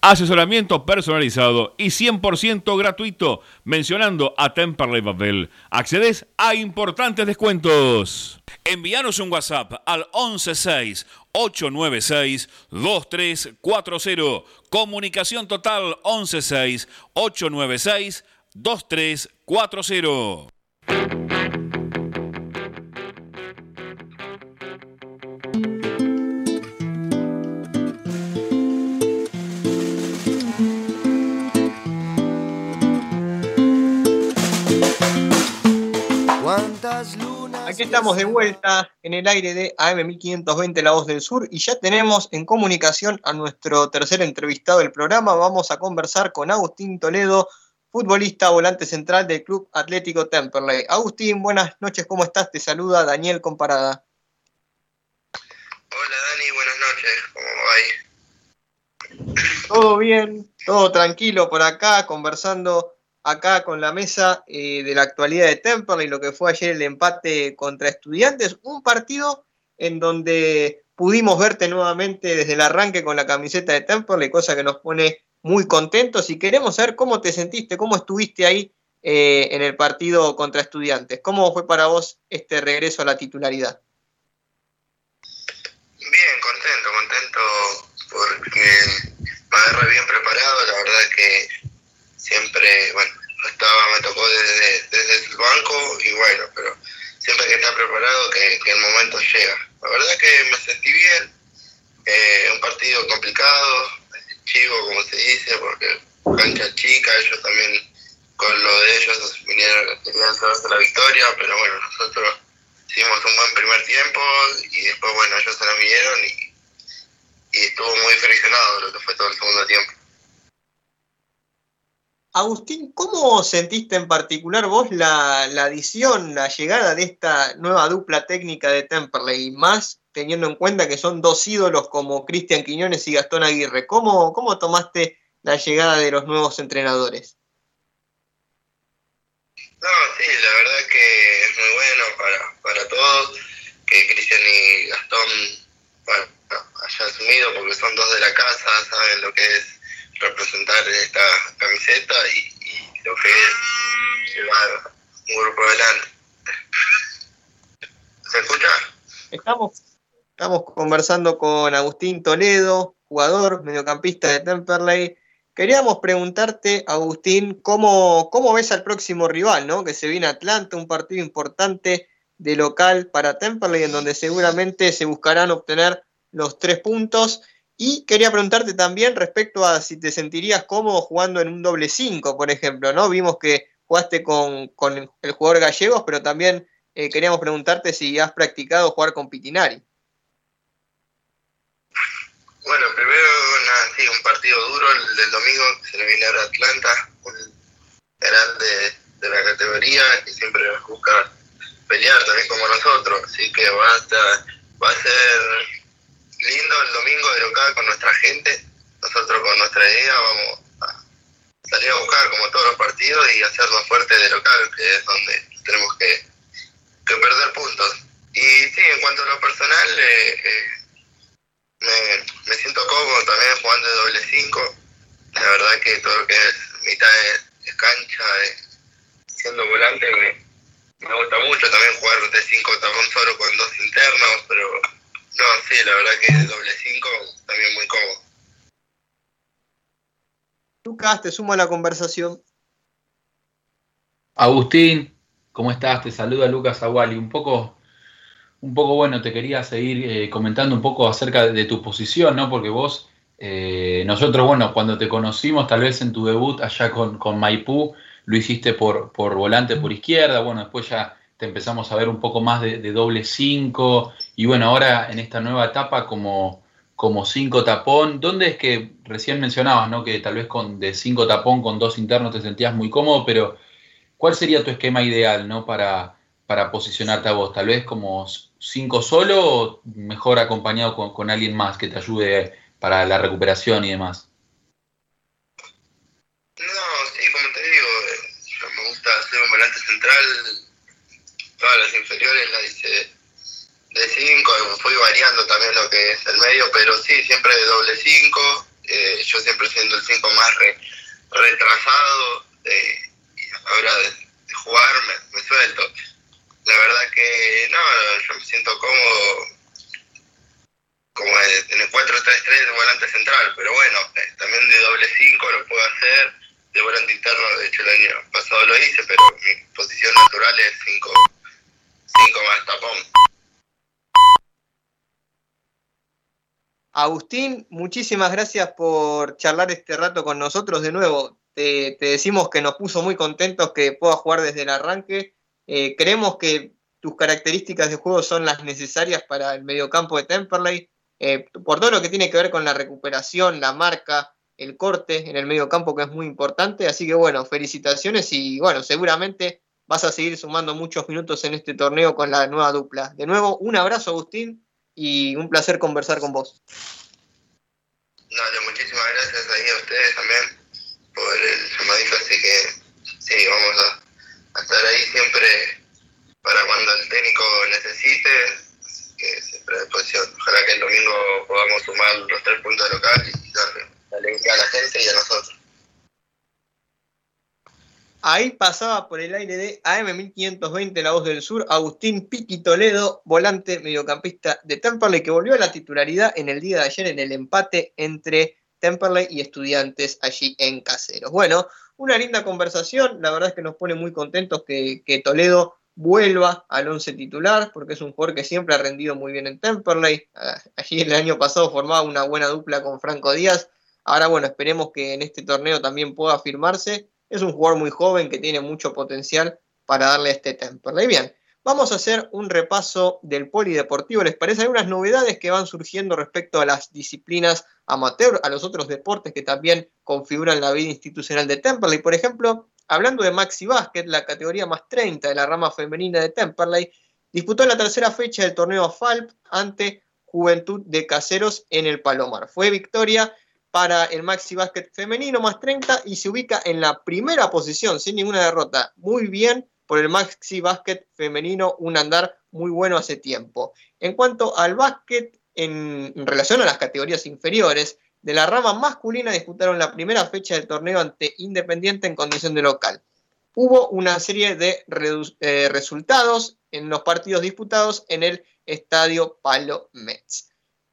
[SPEAKER 2] asesoramiento personalizado y 100% gratuito mencionando a Temperley Babel. Accedes a importantes descuentos. Envíanos un WhatsApp al 116 896 2340. Comunicación total 116
[SPEAKER 3] Aquí estamos de vuelta en el aire de AM1520 La Voz del Sur y ya tenemos en comunicación a nuestro tercer entrevistado del programa. Vamos a conversar con Agustín Toledo, futbolista volante central del Club Atlético Temperley. Agustín, buenas noches, ¿cómo estás? Te saluda Daniel Comparada.
[SPEAKER 8] Hola Dani, buenas noches, ¿cómo va ahí?
[SPEAKER 3] Todo bien, todo tranquilo por acá, conversando acá con la mesa eh, de la actualidad de Temperley, lo que fue ayer el empate contra estudiantes, un partido en donde pudimos verte nuevamente desde el arranque con la camiseta de Temperley, cosa que nos pone muy contentos y queremos saber cómo te sentiste, cómo estuviste ahí eh, en el partido contra estudiantes, cómo fue para vos este regreso a la titularidad.
[SPEAKER 8] Bien, contento, contento porque me agarré bien preparado, la verdad que siempre, bueno, estaba, me tocó desde, desde el banco y bueno, pero siempre que está preparado que, el momento llega. La verdad que me sentí bien, eh, un partido complicado, chivo como se dice, porque cancha chica, ellos también con lo de ellos vinieron, querían llevarse la victoria, pero bueno, nosotros hicimos un buen primer tiempo y después bueno, ellos se nos vinieron y, y estuvo muy friccionado lo que fue todo el segundo tiempo.
[SPEAKER 3] Agustín, ¿cómo sentiste en particular vos la, adición, la llegada de esta nueva dupla técnica de Temperley? Y más teniendo en cuenta que son dos ídolos como Cristian Quiñones y Gastón Aguirre. ¿Cómo, ¿Cómo tomaste la llegada de los nuevos entrenadores?
[SPEAKER 8] No, sí, la verdad que es muy bueno para, para todos que Cristian y Gastón bueno, hayan asumido porque son dos de la casa, saben lo que es representar esta camiseta y, lo que es llevar un grupo adelante. ¿Se escucha?
[SPEAKER 3] Estamos, estamos conversando con Agustín Toledo, jugador, mediocampista de Temperley. Queríamos preguntarte, Agustín, ¿cómo, cómo ves al próximo rival, ¿no? que se viene Atlanta, un partido importante de local para Temperley, en donde seguramente se buscarán obtener los tres puntos. Y quería preguntarte también respecto a si te sentirías cómodo jugando en un doble 5, por ejemplo, ¿no? Vimos que jugaste con, el jugador Gallegos, pero también eh, queríamos preguntarte si has practicado jugar con Pitinari.
[SPEAKER 8] Bueno, primero, sí, un partido duro el del domingo se le viene a Atlanta, un grande de la categoría que siempre busca pelear también como nosotros, así que va a, va a ser lindo el domingo de local con nuestra gente. Nosotros con nuestra idea vamos a salir a buscar como todos los partidos y hacernos fuerte de local, que es donde tenemos que, perder puntos. Y sí, en cuanto a lo personal, eh, eh, me, siento cómodo también jugando de doble 5. La verdad que todo lo que es mitad de, cancha, siendo volante, me, me gusta mucho también jugar de 5 tapón solo con dos internos, pero no, sí, la verdad que el doble 5 también muy cómodo.
[SPEAKER 3] Lucas, te sumo a la conversación.
[SPEAKER 5] Agustín, ¿cómo estás? Te saluda Lucas Aguali. Un poco, un poco bueno, te quería seguir eh, comentando un poco acerca de, tu posición, ¿no? Porque vos, eh, nosotros, bueno, cuando te conocimos, tal vez en tu debut allá con, con Maipú, lo hiciste por, por volante por izquierda, bueno, después ya te empezamos a ver un poco más de, doble 5 y bueno, ahora en esta nueva etapa como, como 5 tapón, ¿dónde es que recién mencionabas, ¿no? que tal vez con de 5 tapón con dos internos te sentías muy cómodo, pero ¿cuál sería tu esquema ideal ¿no? para, para posicionarte a vos? Tal vez como cinco solo o mejor acompañado con, alguien más que te ayude para la recuperación y demás.
[SPEAKER 8] No, sí, como te digo, eh, me gusta hacer un volante central, todas las inferiores la hice de 5, fui variando también lo que es el medio, pero sí, siempre de doble 5, eh, yo siempre siendo el 5 más retrasado, eh, y ahora de, de jugar me, suelto. La verdad que no, yo me siento cómodo como en el 4-3-3 de volante central, pero bueno, eh, también de doble 5 lo puedo hacer, de volante interno, de hecho el año pasado lo hice, pero mi posición natural es 5
[SPEAKER 3] Agustín, muchísimas gracias por charlar este rato con nosotros de nuevo. Te, decimos que nos puso muy contentos que puedas jugar desde el arranque. Eh, creemos que tus características de juego son las necesarias para el mediocampo de Temperley, eh, por todo lo que tiene que ver con la recuperación, la marca, el corte en el mediocampo que es muy importante. Así que bueno, felicitaciones y bueno, seguramente vas a seguir sumando muchos minutos en este torneo con la nueva dupla. De nuevo, un abrazo Agustín y un placer conversar con vos.
[SPEAKER 8] Dale, muchísimas gracias ahí a ustedes también por el llamadito, así que sí, vamos a, estar ahí siempre para cuando el técnico necesite, que siempre a disposición. Ojalá que el domingo podamos sumar los tres puntos de local y darle alegría a la gente y a nosotros.
[SPEAKER 3] Ahí pasaba por el aire de AM1520 La Voz del Sur, Agustín Piqui Toledo, volante mediocampista de Temperley, que volvió a la titularidad en el día de ayer en el empate entre Temperley y Estudiantes allí en Caseros. Bueno, una linda conversación, la verdad es que nos pone muy contentos que, Toledo vuelva al once titular, porque es un jugador que siempre ha rendido muy bien en Temperley. Ah, allí el año pasado formaba una buena dupla con Franco Díaz. Ahora, bueno, esperemos que en este torneo también pueda firmarse es un jugador muy joven que tiene mucho potencial para darle este Temperley. Bien, vamos a hacer un repaso del polideportivo. ¿Les parece? Hay unas novedades que van surgiendo respecto a las disciplinas amateur, a los otros deportes que también configuran la vida institucional de Temperley. Por ejemplo, hablando de Maxi Basket, la categoría más 30 de la rama femenina de Temperley, disputó la tercera fecha del torneo FALP ante Juventud de Caseros en el Palomar. Fue victoria para el Maxi Basket femenino más 30 y se ubica en la primera posición sin ninguna derrota. Muy bien por el Maxi Basket femenino, un andar muy bueno hace tiempo. En cuanto al básquet, en, relación a las categorías inferiores, de la rama masculina disputaron la primera fecha del torneo ante Independiente en condición de local. Hubo una serie de eh, resultados en los partidos disputados en el Estadio Palo Mets.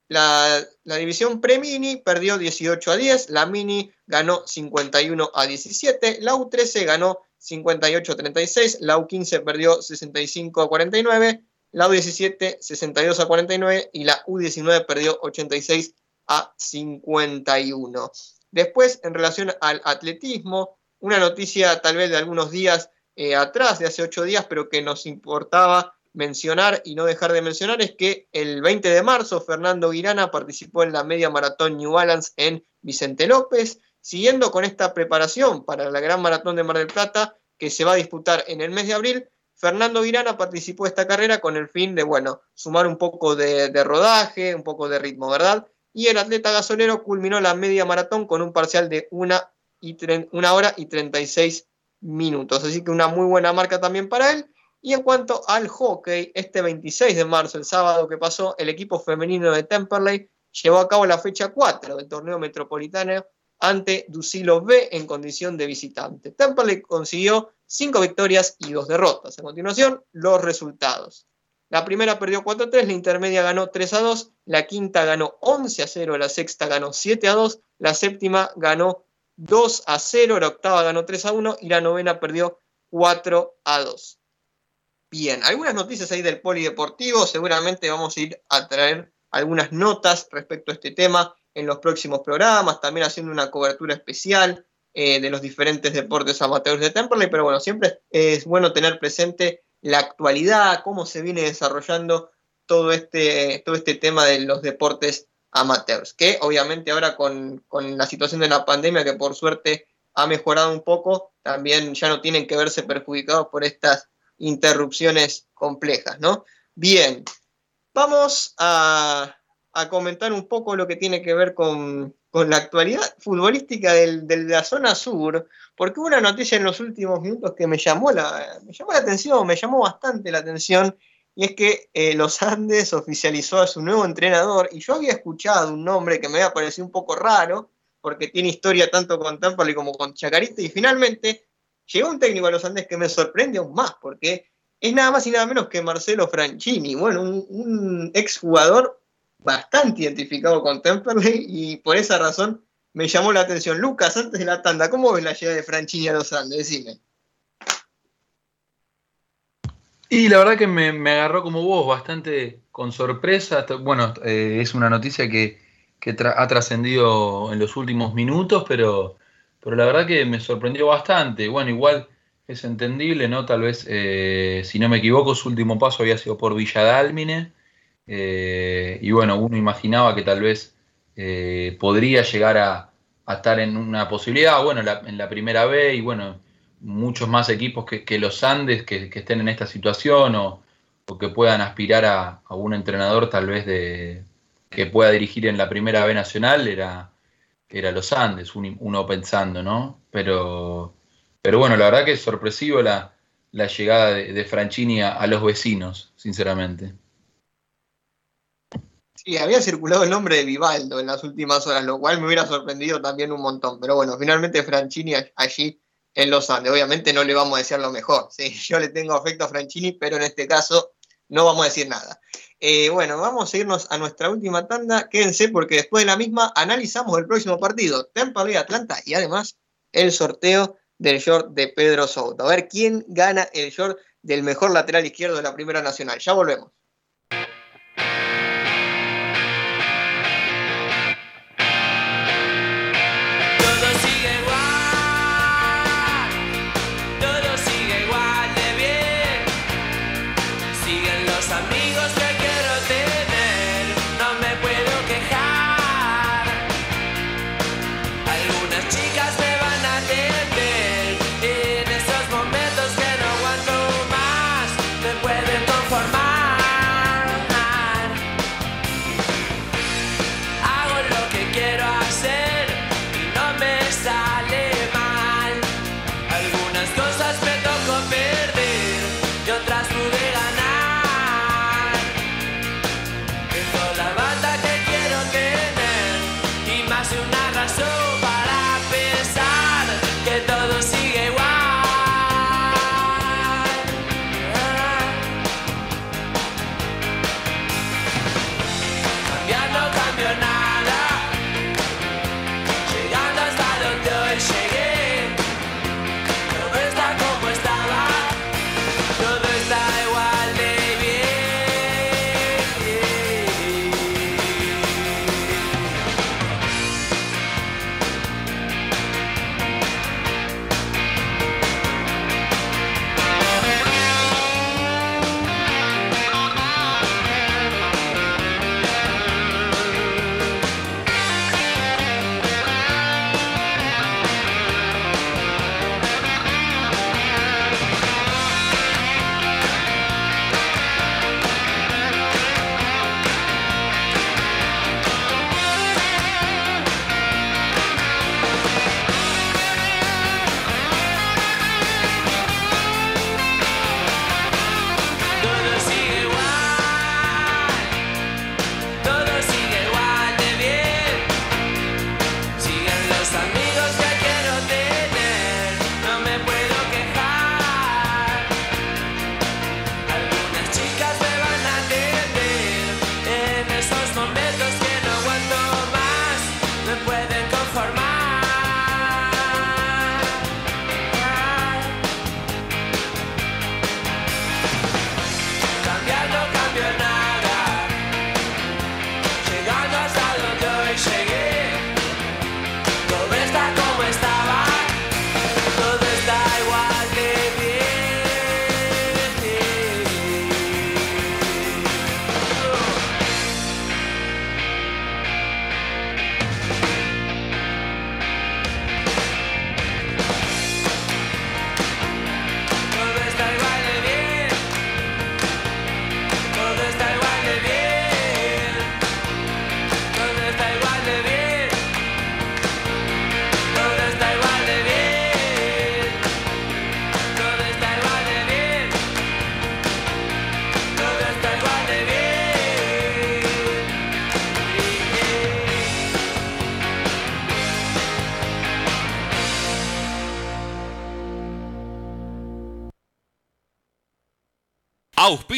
[SPEAKER 3] La, división pre-mini perdió 18 a 10, la mini ganó 51 a 17, la U13 ganó 58 a 36, la U15 perdió 65 a 49, la U17 62 a 49 y la U19 perdió 86 a 51. Después, en relación al atletismo, una noticia tal vez de algunos días eh, atrás, de hace ocho días, pero que nos importaba mencionar y no dejar de mencionar es que el 20 de marzo Fernando Guirana participó en la media maratón New Balance en Vicente López, siguiendo con esta preparación para la gran maratón de Mar del Plata que se va a disputar en el mes de abril. Fernando Guirana participó de esta carrera con el fin de, bueno, sumar un poco de, rodaje, un poco de ritmo, ¿verdad? Y el atleta gasolero culminó la media maratón con un parcial de una, y una hora y 36 minutos. Así que una muy buena marca también para él. Y en cuanto al hockey, este 26 de marzo, el sábado que pasó, el equipo femenino de Temperley llevó a cabo la fecha 4 del torneo metropolitano ante Ducilo B en condición de visitante. Temperley consiguió 5 victorias y 2 derrotas. A continuación, los resultados. La primera perdió 4-3, la intermedia ganó 3-2, la quinta ganó 11-0, la sexta ganó 7-2, la séptima ganó 2-0, la octava ganó 3-1 y la novena perdió 4-2. Bien, algunas noticias ahí del polideportivo, seguramente vamos a ir a traer algunas notas respecto a este tema en los próximos programas, también haciendo una cobertura especial eh, de los diferentes deportes amateurs de Temperley, pero bueno, siempre es bueno tener presente la actualidad, cómo se viene desarrollando todo este, todo este tema de los deportes amateurs, que obviamente ahora con, con la situación de la pandemia, que por suerte ha mejorado un poco, también ya no tienen que verse perjudicados por estas interrupciones complejas, ¿no? Bien, vamos a, comentar un poco lo que tiene que ver con, la actualidad futbolística de la zona sur, porque hubo una noticia en los últimos minutos que me llamó la, me llamó la atención, me llamó bastante la atención, y es que eh, Los Andes oficializó a su nuevo entrenador, y yo había escuchado un nombre que me había parecido un poco raro, porque tiene historia tanto con Temperley como con Chacarita, y finalmente llegó un técnico a Los Andes que me sorprende aún más, porque es nada más y nada menos que Marcelo Franchini, bueno, un, un exjugador bastante identificado con Temperley, y por esa razón me llamó la atención. Lucas, antes de la tanda, ¿cómo ves la llegada de Franchini a Los Andes? Decime.
[SPEAKER 5] Y la verdad que me, agarró como vos, bastante con sorpresa. Bueno, eh, es una noticia que, ha trascendido en los últimos minutos, pero, pero la verdad que me sorprendió bastante. Bueno, igual es entendible, ¿no? Tal vez, eh, si no me equivoco, su último paso había sido por Villa Dálmine. Eh, y bueno, uno imaginaba que tal vez podría llegar a, estar en una posibilidad, bueno, en la primera B y bueno, muchos más equipos que, los Andes que, estén en esta situación o, que puedan aspirar a, un entrenador tal vez de que pueda dirigir en la primera B nacional era, era los Andes, uno pensando, ¿no? Pero, pero bueno, la verdad que es sorpresivo la, llegada de, de Franchini a, los vecinos, sinceramente.
[SPEAKER 3] Sí, había circulado el nombre de Vivaldo en las últimas horas, lo cual me hubiera sorprendido también un montón. Pero bueno, finalmente Franchini allí en Los Andes. Obviamente no le vamos a decir lo mejor. [laughs] Yo le tengo afecto a Franchini, pero en este caso no vamos a decir nada. Eh, bueno, vamos a irnos a nuestra última tanda. Quédense porque después de la misma analizamos el próximo partido, Tampa Bay Atlanta y además el sorteo del short de Pedro Souto. A ver quién gana el short del mejor lateral izquierdo de la Primera Nacional. Ya volvemos.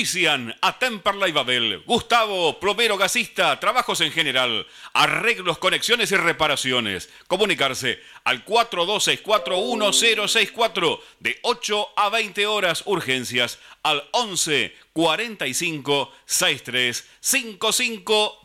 [SPEAKER 2] Auspician a Temperley Babel, Gustavo, plomero gasista, trabajos en general, arreglos, conexiones y reparaciones. Comunicarse al 42641064 de 8 a 20 horas urgencias al 11 45 63 55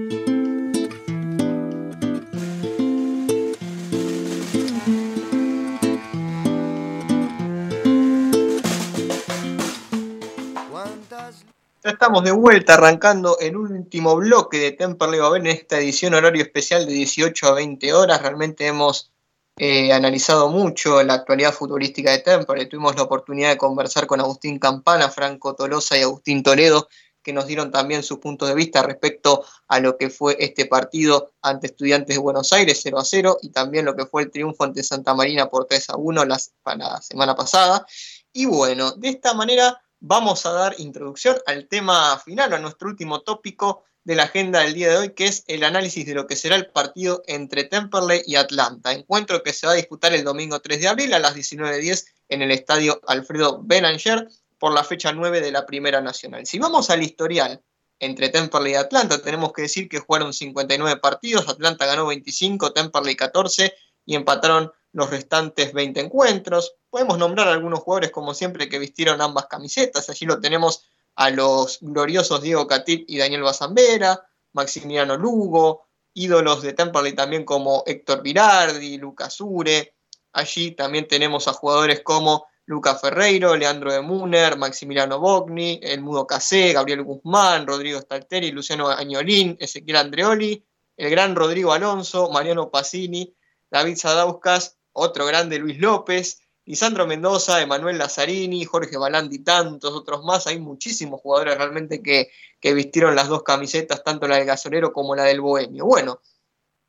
[SPEAKER 3] Ya estamos de vuelta arrancando el último bloque de Temperley Babel en esta edición horario especial de 18 a 20 horas. Realmente hemos eh, analizado mucho la actualidad futbolística de Temperley. Tuvimos la oportunidad de conversar con Agustín Campana, Franco Tolosa y Agustín Toledo, que nos dieron también sus puntos de vista respecto a lo que fue este partido ante Estudiantes de Buenos Aires 0 a 0 y también lo que fue el triunfo ante Santa Marina por 3 a 1 la semana pasada. Y bueno, de esta manera vamos a dar introducción al tema final, a nuestro último tópico de la agenda del día de hoy, que es el análisis de lo que será el partido entre Temperley y Atlanta. Encuentro que se va a disputar el domingo 3 de abril a las 19.10 en el estadio Alfredo Belanger por la fecha 9 de la Primera Nacional. Si vamos al historial entre Temperley y Atlanta, tenemos que decir que jugaron 59 partidos, Atlanta ganó 25, Temperley 14 y empataron los restantes 20 encuentros. Podemos nombrar algunos jugadores, como siempre, que vistieron ambas camisetas. Allí lo tenemos a los gloriosos Diego Catit y Daniel Bazambera, Maximiliano Lugo, ídolos de Temperley también como Héctor Virardi, Lucas Ure. Allí también tenemos a jugadores como Luca Ferreiro, Leandro de Muner, Maximiliano Bogni, El Mudo Casé, Gabriel Guzmán, Rodrigo Stalteri, Luciano Añolín, Ezequiel Andreoli, el gran Rodrigo Alonso, Mariano Pacini, David Sadauskas, otro grande Luis López, Lisandro Mendoza, Emanuel Lazzarini, Jorge Balandi, tantos otros más. Hay muchísimos jugadores realmente que, que vistieron las dos camisetas, tanto la del gasolero como la del bohemio. Bueno,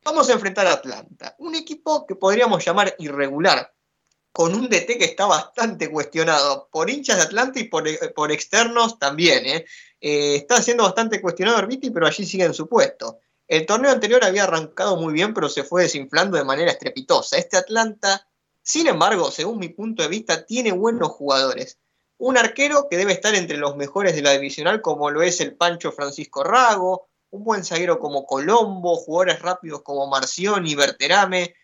[SPEAKER 3] vamos a enfrentar a Atlanta, un equipo que podríamos llamar irregular, con un DT que está bastante cuestionado por hinchas de Atlanta y por, por externos también. ¿eh? Eh, está siendo bastante cuestionado Arbiti, pero allí sigue en su puesto. El torneo anterior había arrancado muy bien, pero se fue desinflando de manera estrepitosa. Este Atlanta, sin embargo, según mi punto de vista, tiene buenos jugadores. Un arquero que debe estar entre los mejores de la divisional, como lo es el Pancho Francisco Rago, un buen zaguero como Colombo, jugadores rápidos como Marción y Berterame,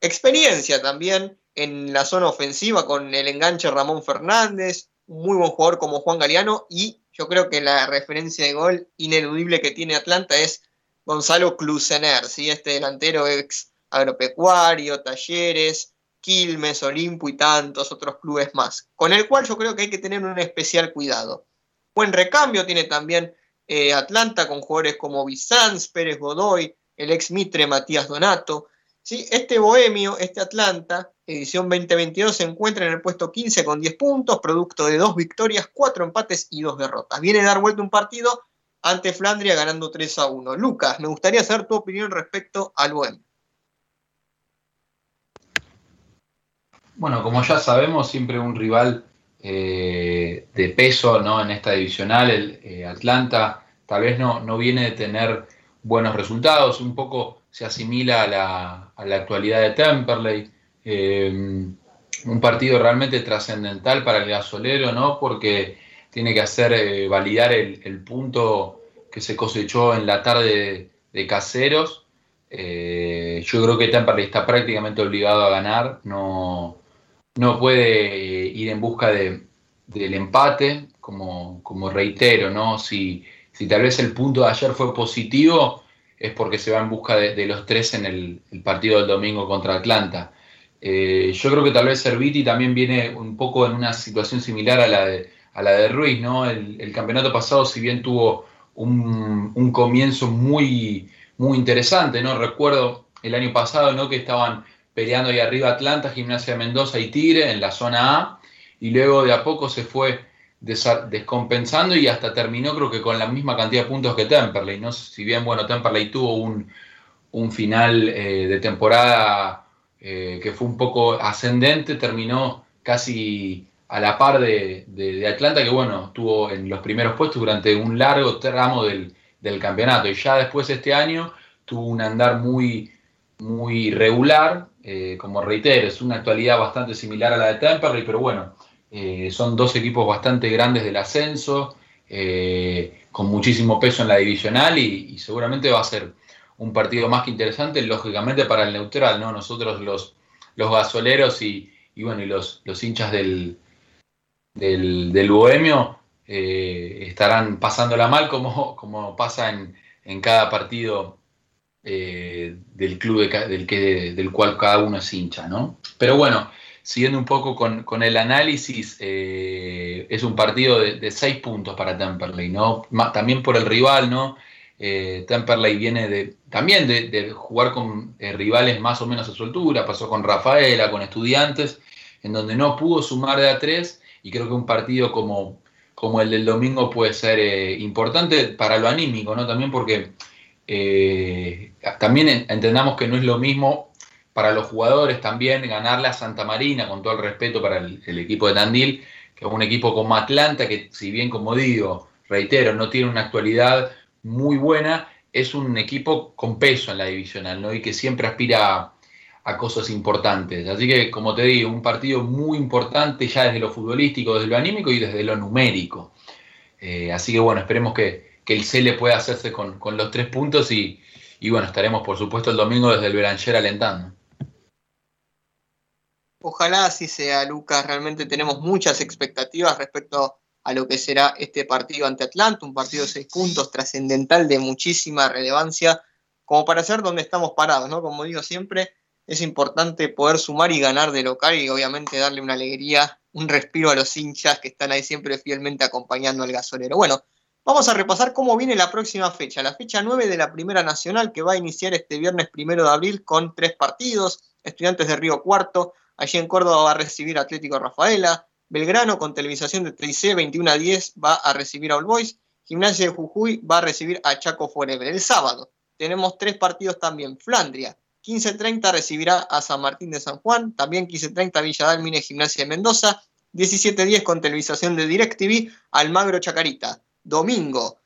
[SPEAKER 3] experiencia también en la zona ofensiva con el enganche Ramón Fernández, un muy buen jugador como Juan Galeano y yo creo que la referencia de gol ineludible que tiene Atlanta es Gonzalo Clusener, ¿sí? este delantero ex agropecuario, talleres, Quilmes, Olimpo y tantos otros clubes más, con el cual yo creo que hay que tener un especial cuidado. Buen recambio tiene también eh, Atlanta con jugadores como Bizanz, Pérez Godoy, el ex Mitre Matías Donato. ¿sí? Este bohemio, este Atlanta, edición 2022, se encuentra en el puesto 15 con 10 puntos, producto de dos victorias, cuatro empates y dos derrotas. Viene a dar vuelta un partido ante Flandria ganando 3 a 1. Lucas, me gustaría saber tu opinión respecto al Bohem.
[SPEAKER 5] Bueno, como ya sabemos, siempre un rival eh, de peso ¿no? en esta divisional, el eh, Atlanta, tal vez no, no viene de tener buenos resultados, un poco se asimila a la, actualidad de Temperley. Eh, un partido realmente trascendental para el gasolero, ¿no? Porque tiene que hacer eh, validar el, punto que se cosechó en la tarde de, Caseros. Eh, yo creo que Temperley está prácticamente obligado a ganar, no, no puede ir en busca del empate, como, como reitero, ¿no? Si, si, tal vez el punto de ayer fue positivo, es porque se va en busca de, los tres en el, partido del domingo contra Atlanta. Eh, yo creo que tal vez Serviti también viene un poco en una situación similar a la de, a la de Ruiz, ¿no? El, campeonato pasado, si bien tuvo un, un, comienzo muy, muy interesante, ¿no? Recuerdo el año pasado, ¿no? Que estaban peleando ahí arriba Atlanta, Gimnasia de Mendoza y Tigre en la zona A, y luego de a poco se fue descompensando y hasta terminó creo que con la misma cantidad de puntos que Temperley, ¿no? Si bien, bueno, Temperley tuvo un, final eh, de temporada eh, que fue un poco ascendente, terminó casi a la par de, Atlanta, que bueno, estuvo en los primeros puestos durante un largo tramo del, campeonato y ya después este año tuvo un andar muy, muy regular, eh, como reitero, es una actualidad bastante similar a la de Temperley, pero bueno, eh, son dos equipos bastante grandes del ascenso, eh, con muchísimo peso en la divisional y, seguramente va a ser un partido más que interesante, lógicamente para el neutral, ¿no? Nosotros los, los gasoleros y, bueno, y los, los hinchas del, del, Bohemio estarán pasándola mal como, como pasa en, en cada partido eh, del club del, que, del cual cada uno es hincha, ¿no? Pero bueno, siguiendo un poco con, el análisis, eh, es un partido de, seis puntos para Temperley, ¿no? también por el rival, ¿no? Eh, Temperley viene de, también de, jugar con rivales más o menos a su altura, pasó con Rafaela, con estudiantes, en donde no pudo sumar de a tres, y creo que un partido como, como el del domingo puede ser importante para lo anímico, ¿no? También porque eh, también entendamos que no es lo mismo para los jugadores también ganarle a Santa Marina, con todo el respeto para el, equipo de Tandil, que un equipo como Atlanta, que si bien, como digo, reitero, no tiene una actualidad muy buena, es un equipo con peso en la divisional, ¿no? Y que siempre aspira a, cosas importantes. Así que, como te digo, un partido muy importante ya desde lo futbolístico, desde lo anímico y desde lo numérico. Eh, así que bueno, esperemos que, que el Cele pueda hacerse con, los tres puntos y, bueno, estaremos por supuesto el domingo desde el Belanger alentando.
[SPEAKER 3] Ojalá así sea, Lucas. Realmente tenemos muchas expectativas respecto a lo que será este partido ante Atlanta, un partido de seis puntos, trascendental de muchísima relevancia, como para ser donde estamos parados, ¿no? Como digo siempre, es importante poder sumar y ganar de local y obviamente darle una alegría, un respiro a los hinchas que están ahí siempre fielmente acompañando al gasolero. Bueno, Vamos a repasar cómo viene la próxima fecha, la fecha 9 de la Primera Nacional que va a iniciar este viernes primero de abril con tres partidos. Estudiantes de Río Cuarto, allí en Córdoba va a recibir Atlético Rafaela. Belgrano con televisación de 3C 21 a 10 va a recibir a All Boys. Gimnasia de Jujuy va a recibir a Chaco Forever. El sábado tenemos tres partidos también. Flandria, 15.30 recibirá a San Martín de San Juan. También 15.30 Villa Dálmine, Gimnasia de Mendoza. 17.10 con televisación de DirecTV, Almagro Chacarita domingo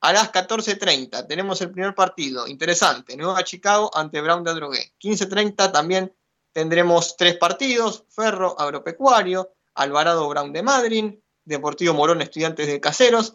[SPEAKER 3] a las 14.30 tenemos el primer partido, interesante, Nueva Chicago ante Brown de Adrogué. 15.30 también tendremos tres partidos, Ferro Agropecuario, Alvarado Brown de Madrid, Deportivo Morón Estudiantes de Caseros,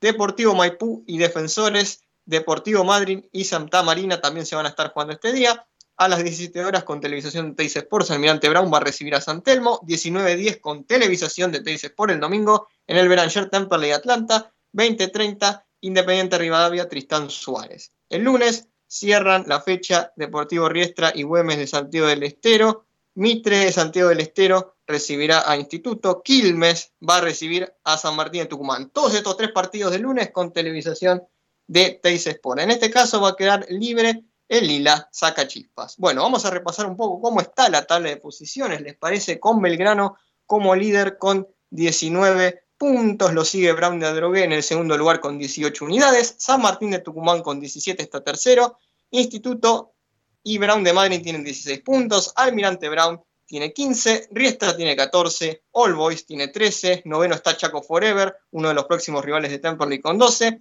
[SPEAKER 3] Deportivo Maipú y Defensores, Deportivo Madrid y Santa Marina también se van a estar jugando este día. A las 17 horas con televisación de Teis Sports, Almirante Brown va a recibir a San Telmo. 19.10 con televisación de Teis Sports el domingo en el Beranger Temple de Atlanta. 20-30, Independiente Rivadavia, Tristán Suárez. El lunes cierran la fecha Deportivo Riestra y Güemes de Santiago del Estero. Mitre de Santiago del Estero recibirá a Instituto. Quilmes va a recibir a San Martín de Tucumán. Todos estos tres partidos de lunes con televisación de Teis Sport. En este caso va a quedar libre el Lila Saca Chispas. Bueno, vamos a repasar un poco cómo está la tabla de posiciones. ¿Les parece? Con Belgrano como líder con 19 puntos, lo sigue Brown de Adrogué en el segundo lugar con 18 unidades, San Martín de Tucumán con 17 está tercero, Instituto y Brown de Madrid tienen 16 puntos, Almirante Brown tiene 15, Riestra tiene 14, All Boys tiene 13, noveno está Chaco Forever, uno de los próximos rivales de Temperley con 12,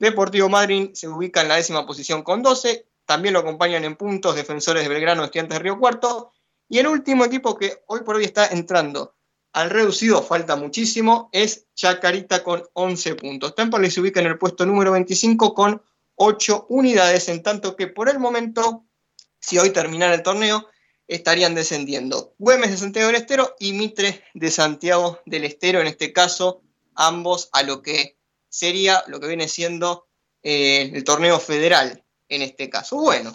[SPEAKER 3] Deportivo Madrid se ubica en la décima posición con 12, también lo acompañan en puntos Defensores de Belgrano, Estudiantes de Río Cuarto, y el último equipo que hoy por hoy está entrando al reducido falta muchísimo, es Chacarita con 11 puntos. Temple se ubica en el puesto número 25 con 8 unidades, en tanto que por el momento, si hoy terminara el torneo, estarían descendiendo. Güemes de Santiago del Estero y Mitre de Santiago del Estero, en este caso, ambos a lo que sería, lo que viene siendo eh, el torneo federal, en este caso. Bueno,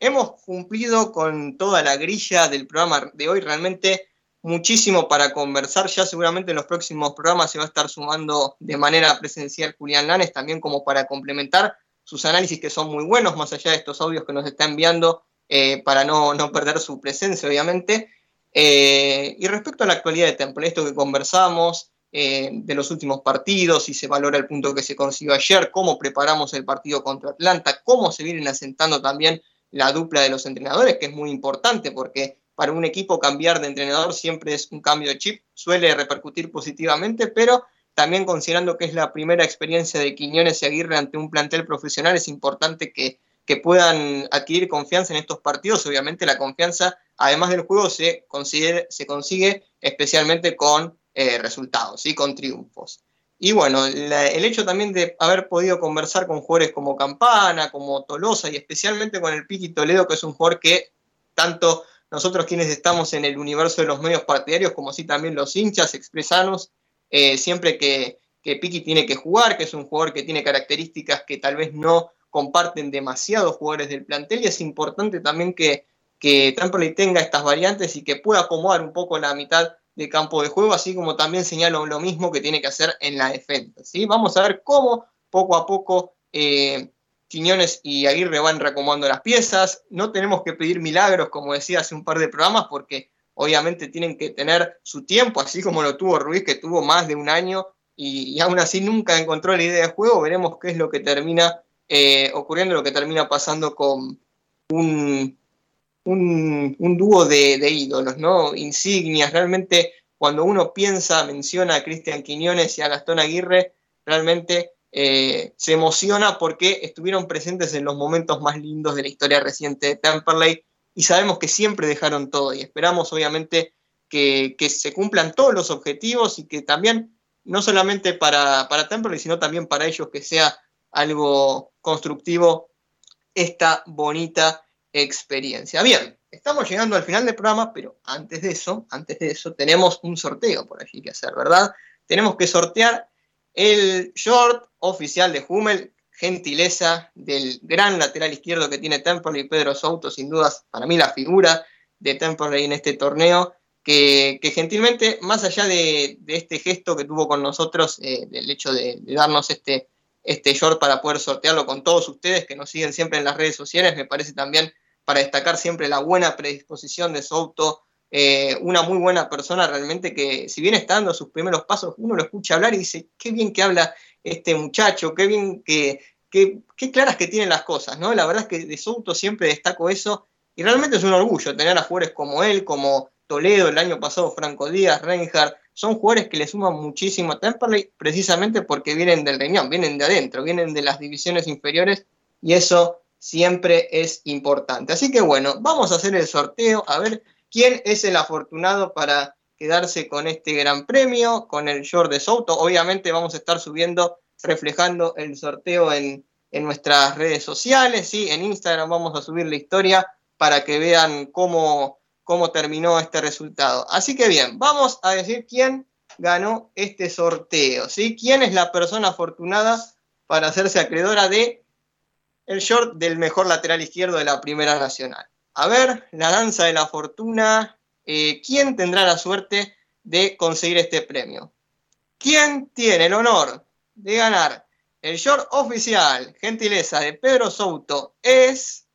[SPEAKER 3] hemos cumplido con toda la grilla del programa de hoy, realmente muchísimo para conversar, ya seguramente en los próximos programas se va a estar sumando de manera presencial Julián Lanes, también como para complementar sus análisis que son muy buenos, más allá de estos audios que nos está enviando eh, para no, perder su presencia, obviamente. Eh, y respecto a la actualidad de Temple, esto que conversamos eh, de los últimos partidos, si se valora el punto que se consiguió ayer, cómo preparamos el partido contra Atlanta, cómo se vienen asentando también la dupla de los entrenadores, que es muy importante porque para un equipo cambiar de entrenador siempre es un cambio de chip, suele repercutir positivamente, pero también considerando que es la primera experiencia de Quiñones y Aguirre ante un plantel profesional, es importante que que puedan adquirir confianza en estos partidos. Obviamente la confianza, además del juego, se, consigue, se consigue especialmente con eh, resultados y con triunfos. Y bueno, el hecho también de haber podido conversar con jugadores como Campana, como Tolosa y especialmente con el Piqui Toledo, que es un jugador que tanto nosotros quienes estamos en el universo de los medios partidarios, como así también los hinchas, expresanos, eh, siempre que, que Piqui tiene que jugar, que es un jugador que tiene características que tal vez no comparten demasiados jugadores del plantel y es importante también que, que tenga estas variantes y que pueda acomodar un poco la mitad del campo de juego, así como también señalo lo mismo que tiene que hacer en la defensa. ¿sí? Vamos a ver cómo poco a poco eh, Quiñones y Aguirre van reacomodando las piezas. No tenemos que pedir milagros, como decía hace un par de programas, porque obviamente tienen que tener su tiempo, así como lo tuvo Ruiz, que tuvo más de un año y, y aún así nunca encontró la idea de juego. Veremos qué es lo que termina eh, ocurriendo lo que termina pasando con un, un, dúo de, ídolos, ¿no? Insignias, realmente cuando uno piensa, menciona a Cristian Quiñones y a Gastón Aguirre, realmente eh, se emociona porque estuvieron presentes en los momentos más lindos de la historia reciente de Temperley y sabemos que siempre dejaron todo y esperamos obviamente que, se cumplan todos los objetivos y que también, no solamente para, para Temperley, sino también para ellos que sea algo constructivo esta bonita experiencia. Bien, estamos llegando al final del programa, pero antes de eso, antes de eso, tenemos un sorteo por allí que hacer, ¿verdad? Tenemos que sortear el short oficial de Hummel, gentileza del gran lateral izquierdo que tiene Temperley, Pedro Souto, sin dudas, para mí la figura de Temperley en este torneo, que, gentilmente, más allá de, este gesto que tuvo con nosotros, eh, del hecho de darnos este este short para poder sortearlo con todos ustedes que nos siguen siempre en las redes sociales. Me parece también para destacar siempre la buena predisposición de Souto, eh, una muy buena persona realmente que si bien está dando sus primeros pasos, uno lo escucha hablar y dice, qué bien que habla este muchacho, qué bien que, qué claras que tiene las cosas, ¿no? La verdad es que de Souto siempre destaco eso y realmente es un orgullo tener a jugadores como él, como Toledo, el año pasado Franco Díaz, Reinhardt, son jugadores que le suman muchísimo a Temperley precisamente porque vienen del riñón, vienen de adentro, vienen de las divisiones inferiores y eso siempre es importante. Así que bueno, vamos a hacer el sorteo a ver quién es el afortunado para quedarse con este gran premio, con el short de Souto. Obviamente vamos a estar subiendo, reflejando el sorteo en, nuestras redes sociales, ¿sí? en Instagram vamos a subir la historia para que vean cómo cómo terminó este resultado. Así que bien, vamos a decir quién ganó este sorteo, ¿sí? ¿Quién es la persona afortunada para hacerse acreedora de el short del mejor lateral izquierdo de la Primera Nacional? A ver, la danza de la fortuna, eh, ¿quién tendrá la suerte de conseguir este premio? ¿Quién tiene el honor de ganar el short oficial, gentileza de Pedro Souto, es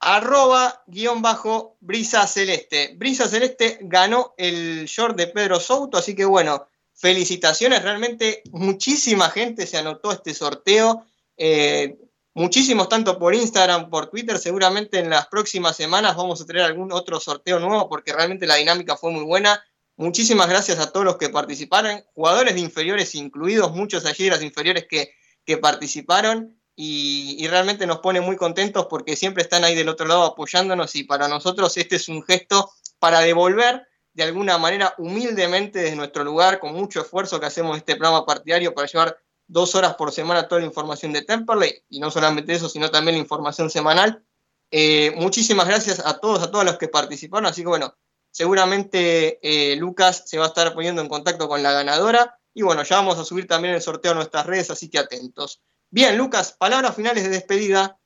[SPEAKER 3] arroba guion bajo Brisa Celeste. Brisa Celeste ganó el short de Pedro Souto, así que bueno, felicitaciones, realmente muchísima gente se anotó este sorteo, eh, muchísimos tanto por Instagram, por Twitter, seguramente en las próximas semanas vamos a tener algún otro sorteo nuevo porque realmente la dinámica fue muy buena. Muchísimas gracias a todos los que participaron, jugadores de inferiores incluidos, muchos allí de las inferiores que, que participaron y, realmente nos pone muy contentos porque siempre están ahí del otro lado apoyándonos y para nosotros este es un gesto para devolver de alguna manera humildemente desde nuestro lugar, con mucho esfuerzo que hacemos este programa partidario para llevar dos horas por semana toda la información de Temperley, y no solamente eso, sino también la información semanal, Eh, muchísimas gracias a todos, a todos los que participaron. Así que bueno, seguramente eh, Lucas se va a estar poniendo en contacto con la ganadora. Y bueno, ya vamos a subir también el sorteo a nuestras redes, así que atentos. Bien, Lucas, palabras finales de despedida.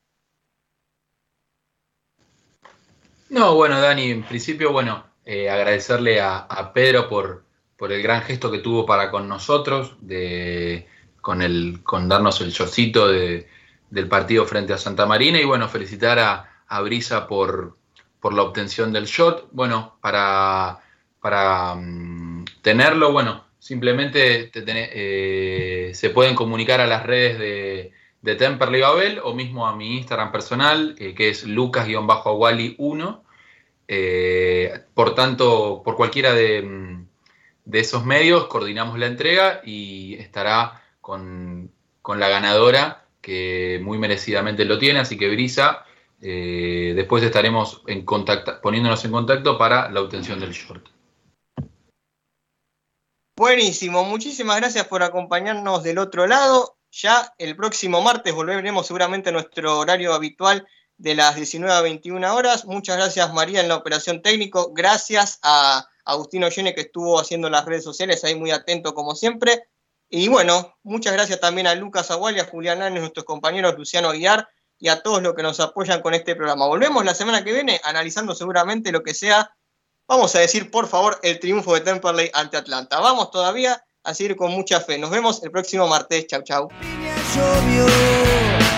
[SPEAKER 5] No, bueno, Dani, en principio, bueno, eh, agradecerle a, Pedro por, por, el gran gesto que tuvo para con nosotros, de, con, el, con darnos el chocito de, del partido frente a Santa Marina y bueno, felicitar a, Brisa por, por, la obtención del shot. Bueno, para, para mm, tenerlo, bueno, simplemente eh, se pueden comunicar a las redes de, de Temperley Babel o mismo a mi Instagram personal, eh, que es lucas-awali1. Eh, por tanto, por cualquiera de, mm, de, esos medios coordinamos la entrega y estará con, con la ganadora que muy merecidamente lo tiene, así que Brisa, eh, después estaremos en contacto, poniéndonos en contacto para la obtención del short.
[SPEAKER 3] Buenísimo, muchísimas gracias por acompañarnos del otro lado. Ya el próximo martes volveremos seguramente a nuestro horario habitual de las 19 a 21 horas. Muchas gracias María en la operación técnico. Gracias a Agustino Yene que estuvo haciendo las redes sociales ahí muy atento como siempre. Y bueno, muchas gracias también a Lucas Agual y a Julián Lanes, nuestros compañeros Luciano Aguiar y a todos los que nos apoyan con este programa. Volvemos la semana que viene analizando seguramente lo que sea, vamos a decir por favor, el triunfo de Temperley ante Atlanta. Vamos todavía a seguir con mucha fe. Nos vemos el próximo martes. Chau, chau.